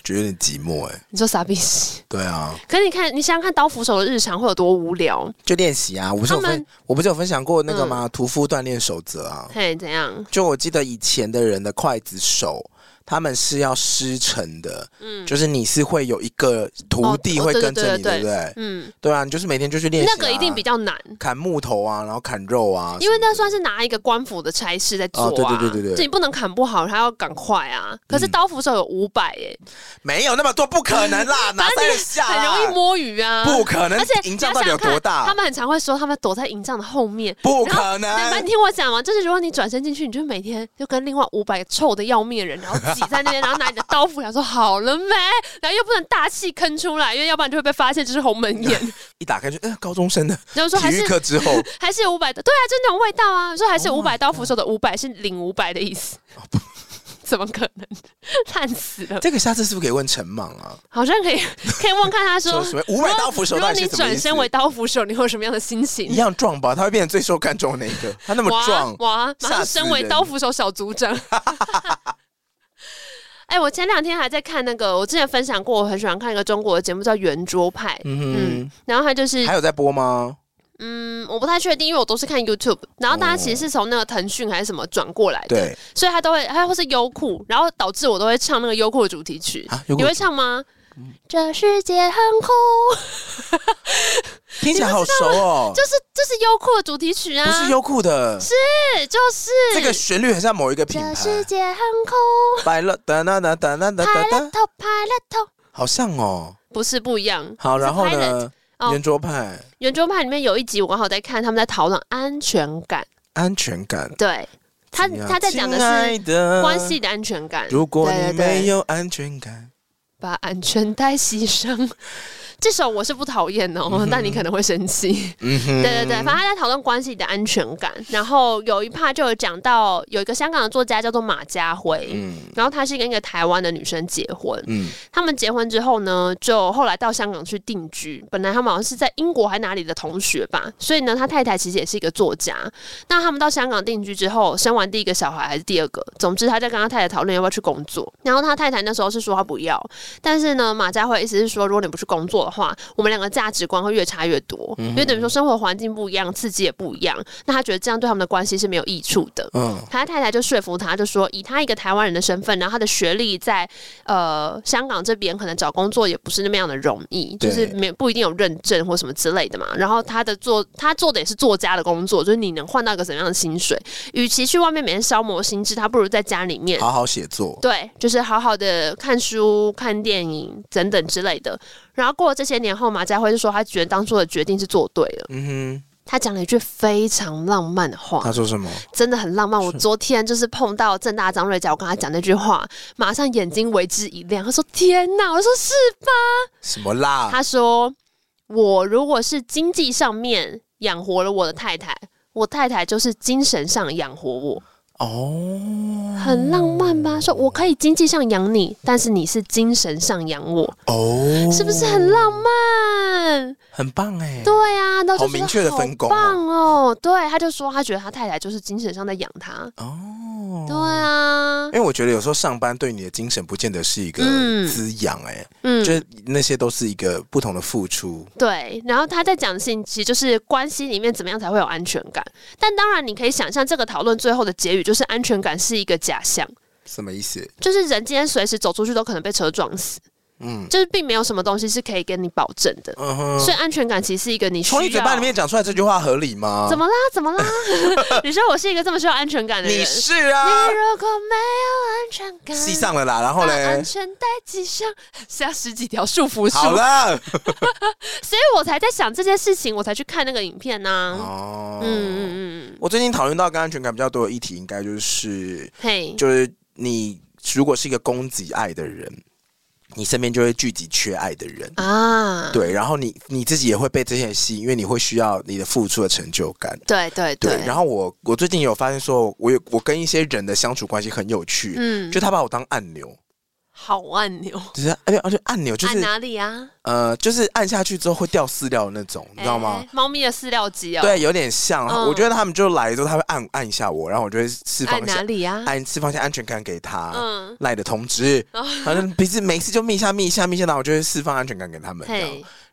[SPEAKER 1] 觉得有点寂寞哎、欸，
[SPEAKER 2] 你说傻逼死？
[SPEAKER 1] 对啊，
[SPEAKER 2] 可是你看，你想想看，刀斧手的日常会有多无聊？
[SPEAKER 1] 就练习啊，我不是有分，我不是有分享过那个吗？屠、嗯、夫锻炼守则啊，
[SPEAKER 2] 嘿，怎样？
[SPEAKER 1] 就我记得以前的人的筷子手。他们是要师承的，嗯，就是你是会有一个徒弟会跟着你，对不对？嗯，对啊，你就是每天就去练习。
[SPEAKER 2] 那个一定比较难，
[SPEAKER 1] 砍木头啊，然后砍肉啊，
[SPEAKER 2] 因为那算是拿一个官府的差事在做啊。对对对对对，这你不能砍不好，还要赶快啊。可是刀斧手有五百耶，没
[SPEAKER 1] 有那么多，不可能啦，[laughs] 哪在下？
[SPEAKER 2] 很容易摸鱼啊，
[SPEAKER 1] 不可能。而且营帐到底有多大？
[SPEAKER 2] 他们很常会说，他们躲在营帐的后面，
[SPEAKER 1] 不可能。[laughs]
[SPEAKER 2] 你听我讲嘛，就是如果你转身进去，你就每天就跟另外五百个臭的要命的人，然后挤在那边，然后拿你的。刀斧想说好了没，然后又不能大气吭出来，因为要不然就会被发现这是鸿门宴。[laughs]
[SPEAKER 1] 一打开就，呃，高中生的。
[SPEAKER 2] 然后说还是
[SPEAKER 1] 体育课之后 [laughs]
[SPEAKER 2] 还是有五百的，对啊，就那种味道啊。说还是五百刀斧手的五百是领五百的意思。[laughs] 怎么可能？烂死了！
[SPEAKER 1] 这个下次是不是可以问陈莽啊？
[SPEAKER 2] 好像可以，可以问看他说
[SPEAKER 1] 五百刀斧手？
[SPEAKER 2] 如果你转身为刀斧手，你会有什么样的心情？
[SPEAKER 1] 一样壮吧，他会变成最受看重的那一个。他那么壮，
[SPEAKER 2] 哇！马上身为刀斧手小组长。哎、欸，我前两天还在看那个，我之前分享过，我很喜欢看一个中国的节目叫《圆桌派》，嗯，然后他就是
[SPEAKER 1] 还有在播吗？
[SPEAKER 2] 嗯，我不太确定，因为我都是看 YouTube，然后大家其实是从那个腾讯还是什么转过来的，对，所以他都会，他会是优酷，然后导致我都会唱那个优酷的主题曲，啊、你会唱吗？这世界很酷，[laughs]
[SPEAKER 1] 听起来好熟哦。
[SPEAKER 2] 就是这是优酷的主题曲啊，
[SPEAKER 1] 不是优酷的，
[SPEAKER 2] 是就是。
[SPEAKER 1] 这个旋律很像某一个品牌。
[SPEAKER 2] 这世界很酷，
[SPEAKER 1] 快乐哒哒哒哒哒哒，派乐透派乐透，好像哦，
[SPEAKER 2] 不是不一样。
[SPEAKER 1] 好，然后呢？圆桌派，
[SPEAKER 2] 圆桌派里面有一集我刚好在看，他们在讨论安全感。
[SPEAKER 1] 安全感，
[SPEAKER 2] 对。他他在讲的是关系的安全感。
[SPEAKER 1] 如果你没有安全感。
[SPEAKER 2] 把安全带系上，这首我是不讨厌哦，嗯、但你可能会生气。嗯哼，对对对，反正他在讨论关系里的安全感。然后有一 part 就有讲到，有一个香港的作家叫做马家辉，嗯，然后他是跟一个台湾的女生结婚，嗯，他们结婚之后呢，就后来到香港去定居。本来他们好像是在英国还哪里的同学吧，所以呢，他太太其实也是一个作家。那他们到香港定居之后，生完第一个小孩还是第二个，总之他在跟他太太讨论要不要去工作。然后他太太那时候是说他不要，但是呢，马家辉意思是说，如果你不去工作的话，我们两个价值观会越差越多，嗯、因为等于说生活环境不一样，刺激也不一样。那他觉得这样对他们的关系是没有益处的。嗯，他太太就说服他，就说以他一个台湾人的身份，然后他的学历在呃香港这边可能找工作也不是那么样的容易，就是没不一定有认证或什么之类的嘛。然后他的做他做的也是作家的工作，就是你能换到一个怎样的薪水？与其去外面每天消磨心智，他不如在家里面
[SPEAKER 1] 好好写作。
[SPEAKER 2] 对，就是好好的看书、看电影等等之类的。然后过了这些年后，马家辉就说他觉得当初的决定是做对了。嗯哼，他讲了一句非常浪漫的话。
[SPEAKER 1] 他说什么？
[SPEAKER 2] 真的很浪漫。我昨天就是碰到正大张瑞佳，我跟他讲那句话，马上眼睛为之一亮。他说：“天哪！”我说：“是吧？”
[SPEAKER 1] 什么啦？
[SPEAKER 2] 他说：“我如果是经济上面养活了我的太太，我太太就是精神上养活我。”哦，很浪漫吧？说我可以经济上养你，但是你是精神上养我。哦，是不是很浪漫？
[SPEAKER 1] 很棒哎！
[SPEAKER 2] 对啊，都
[SPEAKER 1] 好明确的分工，
[SPEAKER 2] 棒哦！对，他就说他觉得他太太就是精神上在养他。哦，对啊，
[SPEAKER 1] 因为我觉得有时候上班对你的精神不见得是一个滋养哎，嗯，就是那些都是一个不同的付出。
[SPEAKER 2] 对，然后他在讲的事情其实就是关系里面怎么样才会有安全感。但当然，你可以想象这个讨论最后的结语。就是安全感是一个假象，
[SPEAKER 1] 什么意思？
[SPEAKER 2] 就是人今天随时走出去都可能被车撞死，嗯，就是并没有什么东西是可以跟你保证的，嗯哼。所以安全感其实是一个你从
[SPEAKER 1] 你嘴巴里面讲出来这句话合理吗？
[SPEAKER 2] 怎么啦？怎么啦？[laughs] 你说我是一个这么需要安全感的人？
[SPEAKER 1] 你是啊。
[SPEAKER 2] 你如果没有安全感，
[SPEAKER 1] 系上了啦，然后呢，
[SPEAKER 2] 安全带系上，下十几条束缚。
[SPEAKER 1] 好了，[laughs]
[SPEAKER 2] 所以我才在想这件事情，我才去看那个影片呢。哦，嗯嗯嗯。
[SPEAKER 1] 我最近讨论到跟安全感比较多的议题，应该就是，嘿，就是你如果是一个供给爱的人，你身边就会聚集缺爱的人啊，对，然后你你自己也会被这些吸引，因为你会需要你的付出的成就感，
[SPEAKER 2] 对对对，对。
[SPEAKER 1] 然后我我最近有发现说，我有我跟一些人的相处关系很有趣，嗯，就他把我当按钮。
[SPEAKER 2] 好按钮，[laughs]
[SPEAKER 1] 就是而且而且按钮就是
[SPEAKER 2] 按哪里啊？
[SPEAKER 1] 呃，就是按下去之后会掉饲料的那种，你知道吗？
[SPEAKER 2] 猫咪的饲料机啊，
[SPEAKER 1] 对，有点像。我觉得他们就来之后，他会按按一下我，然后我就会释放
[SPEAKER 2] 哪里啊？
[SPEAKER 1] 按释放一下安全感给他，嗯，赖的通知，反正彼此每次就密一下密一下密一下，然后我就会释放安全感给他们，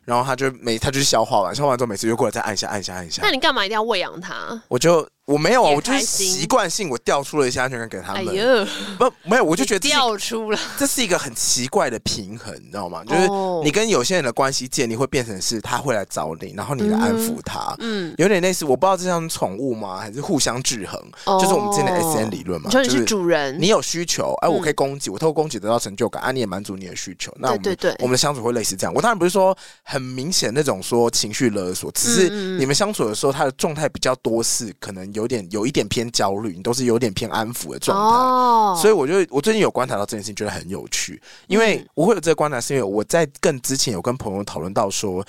[SPEAKER 1] 然后他就每他就消化完，消化完之后每次就过来再按一下按一下按一下。
[SPEAKER 2] 那你干嘛一定要喂养它？
[SPEAKER 1] 我就。我没有啊，我就是习惯性我调出了一些安全感给他们。哎呦，不，没有，我就觉得
[SPEAKER 2] 调出了，
[SPEAKER 1] 这是一个很奇怪的平衡，你知道吗？就是你跟有些人的关系建立会变成是他会来找你，然后你来安抚他，嗯，有点类似，我不知道这像宠物吗？还是互相制衡？就是我们之前的 S N 理论嘛，
[SPEAKER 2] 就是主人，
[SPEAKER 1] 你有需求，哎，我可以供给，我透过供给得到成就感，啊，你也满足你的需求，那我们对对，我们的相处会类似这样。我当然不是说很明显那种说情绪勒索，只是你们相处的时候，他的状态比较多是可能有点有一点。偏焦虑，你都是有点偏安抚的状态，oh. 所以我就我最近有观察到这件事情，觉得很有趣。因为我会有这个观察，是因为我在更之前有跟朋友讨论到说。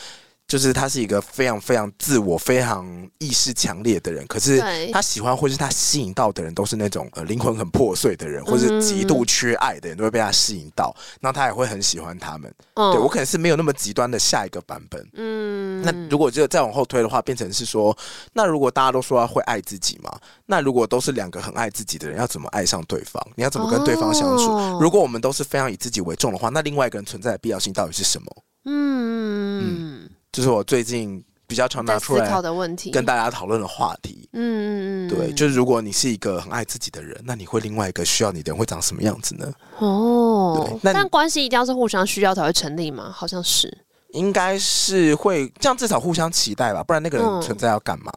[SPEAKER 1] 就是他是一个非常非常自我、非常意识强烈的人，可是他喜欢或是他吸引到的人都是那种呃灵魂很破碎的人，或是极度缺爱的人，都会被他吸引到，然后他也会很喜欢他们。嗯、对我可能是没有那么极端的下一个版本。嗯，那如果就再往后推的话，变成是说，那如果大家都说要会爱自己嘛，那如果都是两个很爱自己的人，要怎么爱上对方？你要怎么跟对方相处？哦、如果我们都是非常以自己为重的话，那另外一个人存在的必要性到底是什么？嗯嗯。就是我最近比较常拿出来的问题跟大家讨论的话题。嗯嗯嗯，对，就是如果你是一个很爱自己的人，那你会另外一个需要你的人会长什么样子呢？哦，对，那但关系一定要是互相需要才会成立吗？好像是，应该是会这样，至少互相期待吧，不然那个人存在要干嘛？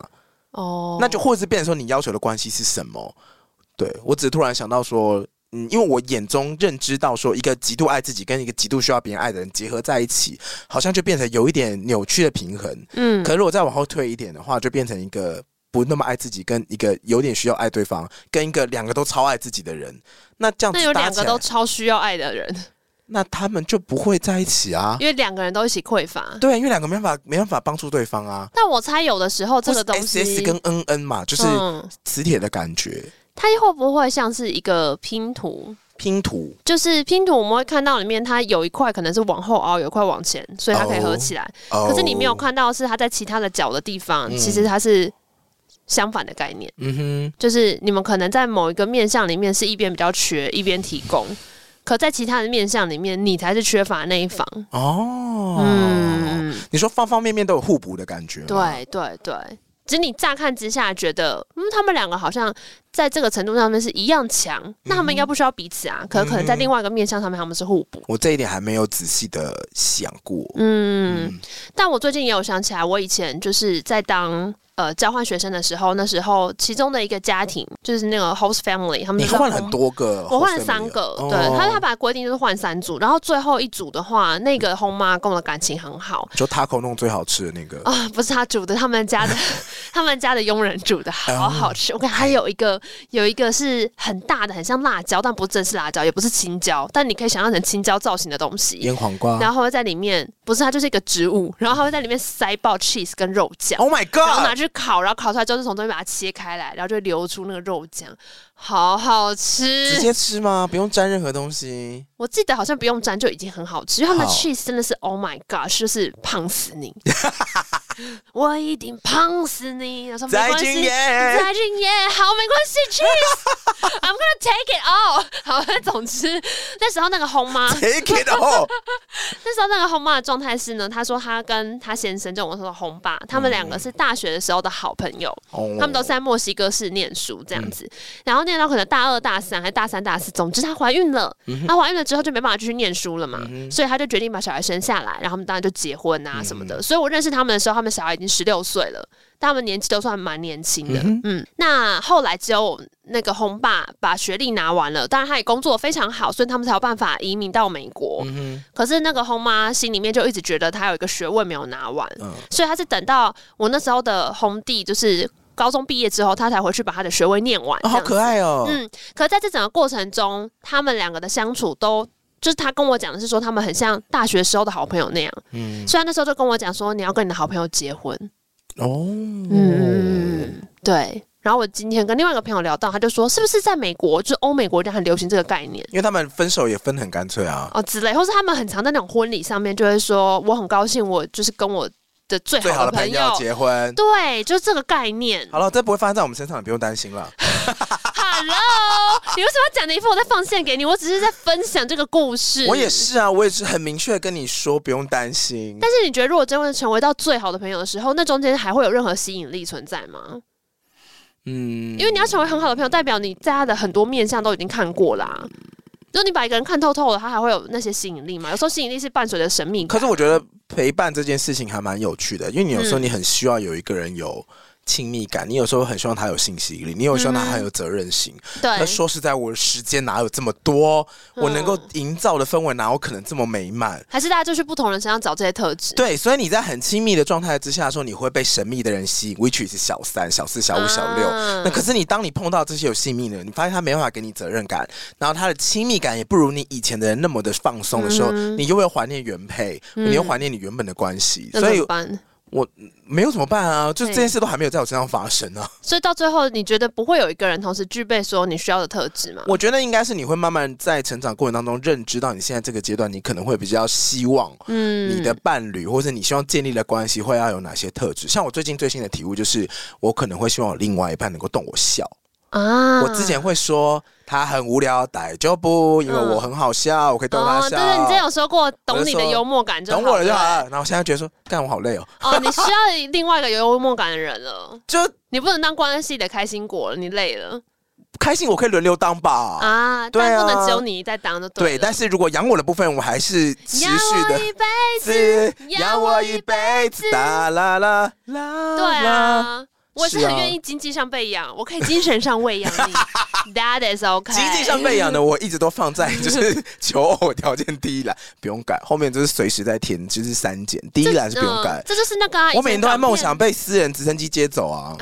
[SPEAKER 1] 哦，那就或者是变成说你要求的关系是什么？对，我只是突然想到说。嗯，因为我眼中认知到说，一个极度爱自己跟一个极度需要别人爱的人结合在一起，好像就变成有一点扭曲的平衡。嗯，可是如果再往后退一点的话，就变成一个不那么爱自己，跟一个有点需要爱对方，跟一个两个都超爱自己的人。那这样子，那有两个都超需要爱的人，那他们就不会在一起啊，[laughs]
[SPEAKER 2] 因为两个人都一起匮乏。
[SPEAKER 1] 对，因为两个没办法没办法帮助对方啊。
[SPEAKER 2] 但我猜有的时候这个东西
[SPEAKER 1] S S 跟 N N 嘛，就是磁铁的感觉。嗯、
[SPEAKER 2] 它会不会像是一个拼图？
[SPEAKER 1] 拼图
[SPEAKER 2] 就是拼图，我们会看到里面它有一块可能是往后凹，有一块往前，所以它可以合起来。Oh, 可是你没有看到是它在其他的角的地方，嗯、其实它是相反的概念。嗯哼，就是你们可能在某一个面向里面是一边比较缺，一边提供，可在其他的面向里面，你才是缺乏那一方。哦，嗯，
[SPEAKER 1] 你说方方面面都有互补的感觉。
[SPEAKER 2] 对对对。其实你乍看之下觉得，嗯，他们两个好像在这个程度上面是一样强，嗯、那他们应该不需要彼此啊。可可能在另外一个面向上面，他们是互补。
[SPEAKER 1] 我这一点还没有仔细的想过。
[SPEAKER 2] 嗯，嗯，但我最近也有想起来，我以前就是在当。呃，交换学生的时候，那时候其中的一个家庭就是那个 host family，他们
[SPEAKER 1] 你换了很多个，
[SPEAKER 2] 我换了三个，哦、对，他他把规定就是换三组，然后最后一组的话，那个后妈跟我的感情很好，
[SPEAKER 1] 就 taco 弄最好吃的那个
[SPEAKER 2] 啊，不是他煮的，他们家的 [laughs] 他们家的佣人煮的好好吃。我看还有一个有一个是很大的，很像辣椒，但不正是辣椒，也不是青椒，但你可以想象成青椒造型的东西，
[SPEAKER 1] 腌黄瓜，
[SPEAKER 2] 然后会在里面，不是它就是一个植物，然后它会在里面塞爆 [laughs] cheese 跟肉酱
[SPEAKER 1] ，Oh my god，
[SPEAKER 2] 然后拿去烤，然后烤出来。就是从中间把它切开来，然后就会流出那个肉酱，好好吃。
[SPEAKER 1] 直接吃吗？不用沾任何东西？
[SPEAKER 2] 我记得好像不用沾就已经很好吃，因为他们的 cheese 真的是 Oh my God，就是胖死你。[laughs] 我一定胖死你！然后说没关系，再敬业，好，没关系，cheese，I'm [laughs] gonna take it all。好，总之那时候那个红妈
[SPEAKER 1] ，take it all。
[SPEAKER 2] 那时候那个红 [laughs] 妈的状态是呢，她说她跟她先生就我说的红爸，他们两个是大学的时候的好朋友，嗯、他们都是在墨西哥市念书这样子，嗯、然后念到可能大二大三还是大三大四，总之她怀孕了，她怀、孕了之后就没办法继续念书了嘛，所以她就决定把小孩生下来，然后他们当然就结婚啊什么的。所以我认识他们的时候，他们。小孩已经十六岁了，但他们年纪都算蛮年轻的。嗯，那后来只有那个红爸把学历拿完了，当然他也工作非常好，所以他们才有办法移民到美国。可是那个红妈心里面就一直觉得她有一个学位没有拿完，嗯、所以她是等到我那时候的红弟就是高中毕业之后，他才回去把他的学位念完。
[SPEAKER 1] 哦、好可爱哦。
[SPEAKER 2] 嗯，可是在这整个过程中，他们两个的相处都。就是他跟我讲的是说，他们很像大学时候的好朋友那样。嗯，虽然那时候就跟我讲说，你要跟你的好朋友结婚。哦，嗯，对。然后我今天跟另外一个朋友聊到，他就说，是不是在美国，就是欧美国家很流行这个概念？
[SPEAKER 1] 因为他们分手也分很干脆啊。
[SPEAKER 2] 哦，之类，或是他们很常在那种婚礼上面就会说，我很高兴，我就是跟我的最好的朋友
[SPEAKER 1] 结婚。
[SPEAKER 2] 对，就是这个概念。
[SPEAKER 1] 好了，这不会发生在我们身上，你不用担心了。[laughs] [laughs]
[SPEAKER 2] Hello，你为什么要讲的一副我在放线给你？我只是在分享这个故事。
[SPEAKER 1] 我也是啊，我也是很明确的跟你说，不用担心。
[SPEAKER 2] 但是你觉得，如果真的成为到最好的朋友的时候，那中间还会有任何吸引力存在吗？嗯，因为你要成为很好的朋友，代表你在他的很多面相都已经看过啦、啊。如果你把一个人看透透了，他还会有那些吸引力吗？有时候吸引力是伴随着神秘。
[SPEAKER 1] 可是我觉得陪伴这件事情还蛮有趣的，因为你有时候你很需要有一个人有。亲密感，你有时候很希望他有信息力，你有希望他很有责任心。嗯、对，那说实在，我的时间哪有这么多？嗯、我能够营造的氛围哪有可能这么美满？
[SPEAKER 2] 还是大家就去不同人身上找这些特质？
[SPEAKER 1] 对，所以你在很亲密的状态之下的时候，你会被神秘的人吸引，which is 小三、小四、小五、小六。啊、那可是你当你碰到这些有性密的人，你发现他没办法给你责任感，然后他的亲密感也不如你以前的人那么的放松的时候，嗯、你又会怀念原配，嗯、你又怀念你原本的关系，嗯、所以。我没有怎么办啊？就是这件事都还没有在我身上发生呢、啊。
[SPEAKER 2] 所以到最后，你觉得不会有一个人同时具备所有你需要的特质吗？
[SPEAKER 1] 我觉得应该是你会慢慢在成长过程当中认知到，你现在这个阶段，你可能会比较希望，嗯，你的伴侣或者你希望建立的关系会要有哪些特质？像我最近最新的体悟就是，我可能会希望我另外一半能够逗我笑。啊！我之前会说他很无聊，逮就不，因为我很好笑，嗯、我可以逗他笑。对对、哦，你之前有说过，懂你的幽默感就好，懂我了就好了。然后我现在觉得说，干我好累哦。
[SPEAKER 2] 哦，你需要另外一个有幽默感的人了，[laughs] 就你不能当关系的开心果了，你累了。
[SPEAKER 1] 开心我可以轮流当吧。
[SPEAKER 2] 啊，对啊，不能只有你在当就对。
[SPEAKER 1] 对，但是如果养我的部分，我还是持续的。[laughs] 养我一辈子，养我一辈子，啦啦啦啦。
[SPEAKER 2] 对啊。我是很愿意经济上被养，啊、我可以精神上喂养你。[laughs] That is OK。
[SPEAKER 1] 经济上被养的，我一直都放在就是求偶条件第一栏，不用改，后面就是随时在填，就是删减。第一栏是不用改，
[SPEAKER 2] 这，呃、这就是那个、啊、
[SPEAKER 1] 我每天都在梦想被私人直升机接走啊。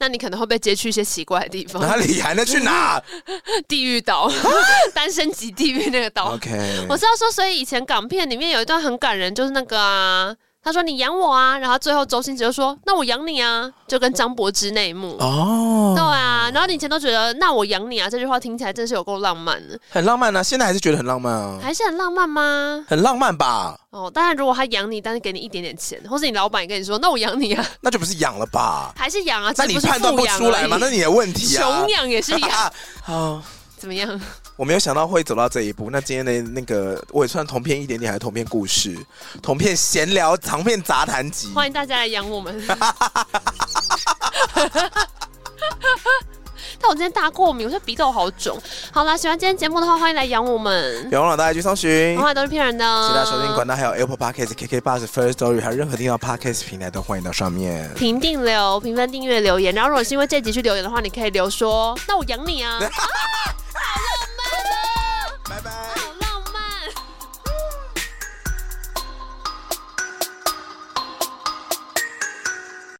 [SPEAKER 2] 那你可能会被接去一些奇怪的地方，
[SPEAKER 1] 哪里还能去哪？[laughs]
[SPEAKER 2] 地狱岛，[laughs] 单身级地狱那个岛。
[SPEAKER 1] OK，
[SPEAKER 2] 我是要说，所以以前港片里面有一段很感人，就是那个啊。他说：“你养我啊！”然后最后周星驰就说：“那我养你啊！”就跟张柏芝那一幕哦，对啊。然后你以前都觉得“那我养你啊”这句话听起来真是有够浪漫的，
[SPEAKER 1] 很浪漫啊！现在还是觉得很浪漫啊，
[SPEAKER 2] 还是很浪漫吗？
[SPEAKER 1] 很浪漫吧。
[SPEAKER 2] 哦，当然，如果他养你，但是给你一点点钱，或是你老板也跟你说：“那我养你啊。[laughs] ”那
[SPEAKER 1] 就不是养了吧？
[SPEAKER 2] 还是养啊？
[SPEAKER 1] 那你判断不出来吗？那你的问题啊。[laughs]
[SPEAKER 2] 穷养也是养 [laughs]
[SPEAKER 1] 啊。
[SPEAKER 2] 怎么样？
[SPEAKER 1] 我没有想到会走到这一步。那今天的那个，我也算同片一点点，还是同片故事、同片闲聊、长片杂谈集。
[SPEAKER 2] 欢迎大家来养我们。[laughs] 但我今天大过敏，我觉得鼻窦好肿。好啦，喜欢今天节目的话，欢迎来养我们。
[SPEAKER 1] 别忘了大家去搜寻，
[SPEAKER 2] 童话都是骗人的。
[SPEAKER 1] 其他收听管道还有 Apple Podcast、KK Bus、First Story，还有任何听到 Podcast 平台都欢迎到上面
[SPEAKER 2] 评定留、评分、订阅、留言。然后，如果是因为这集去留言的话，你可以留说：“那我养你啊。啊” [laughs] [laughs] 拜拜。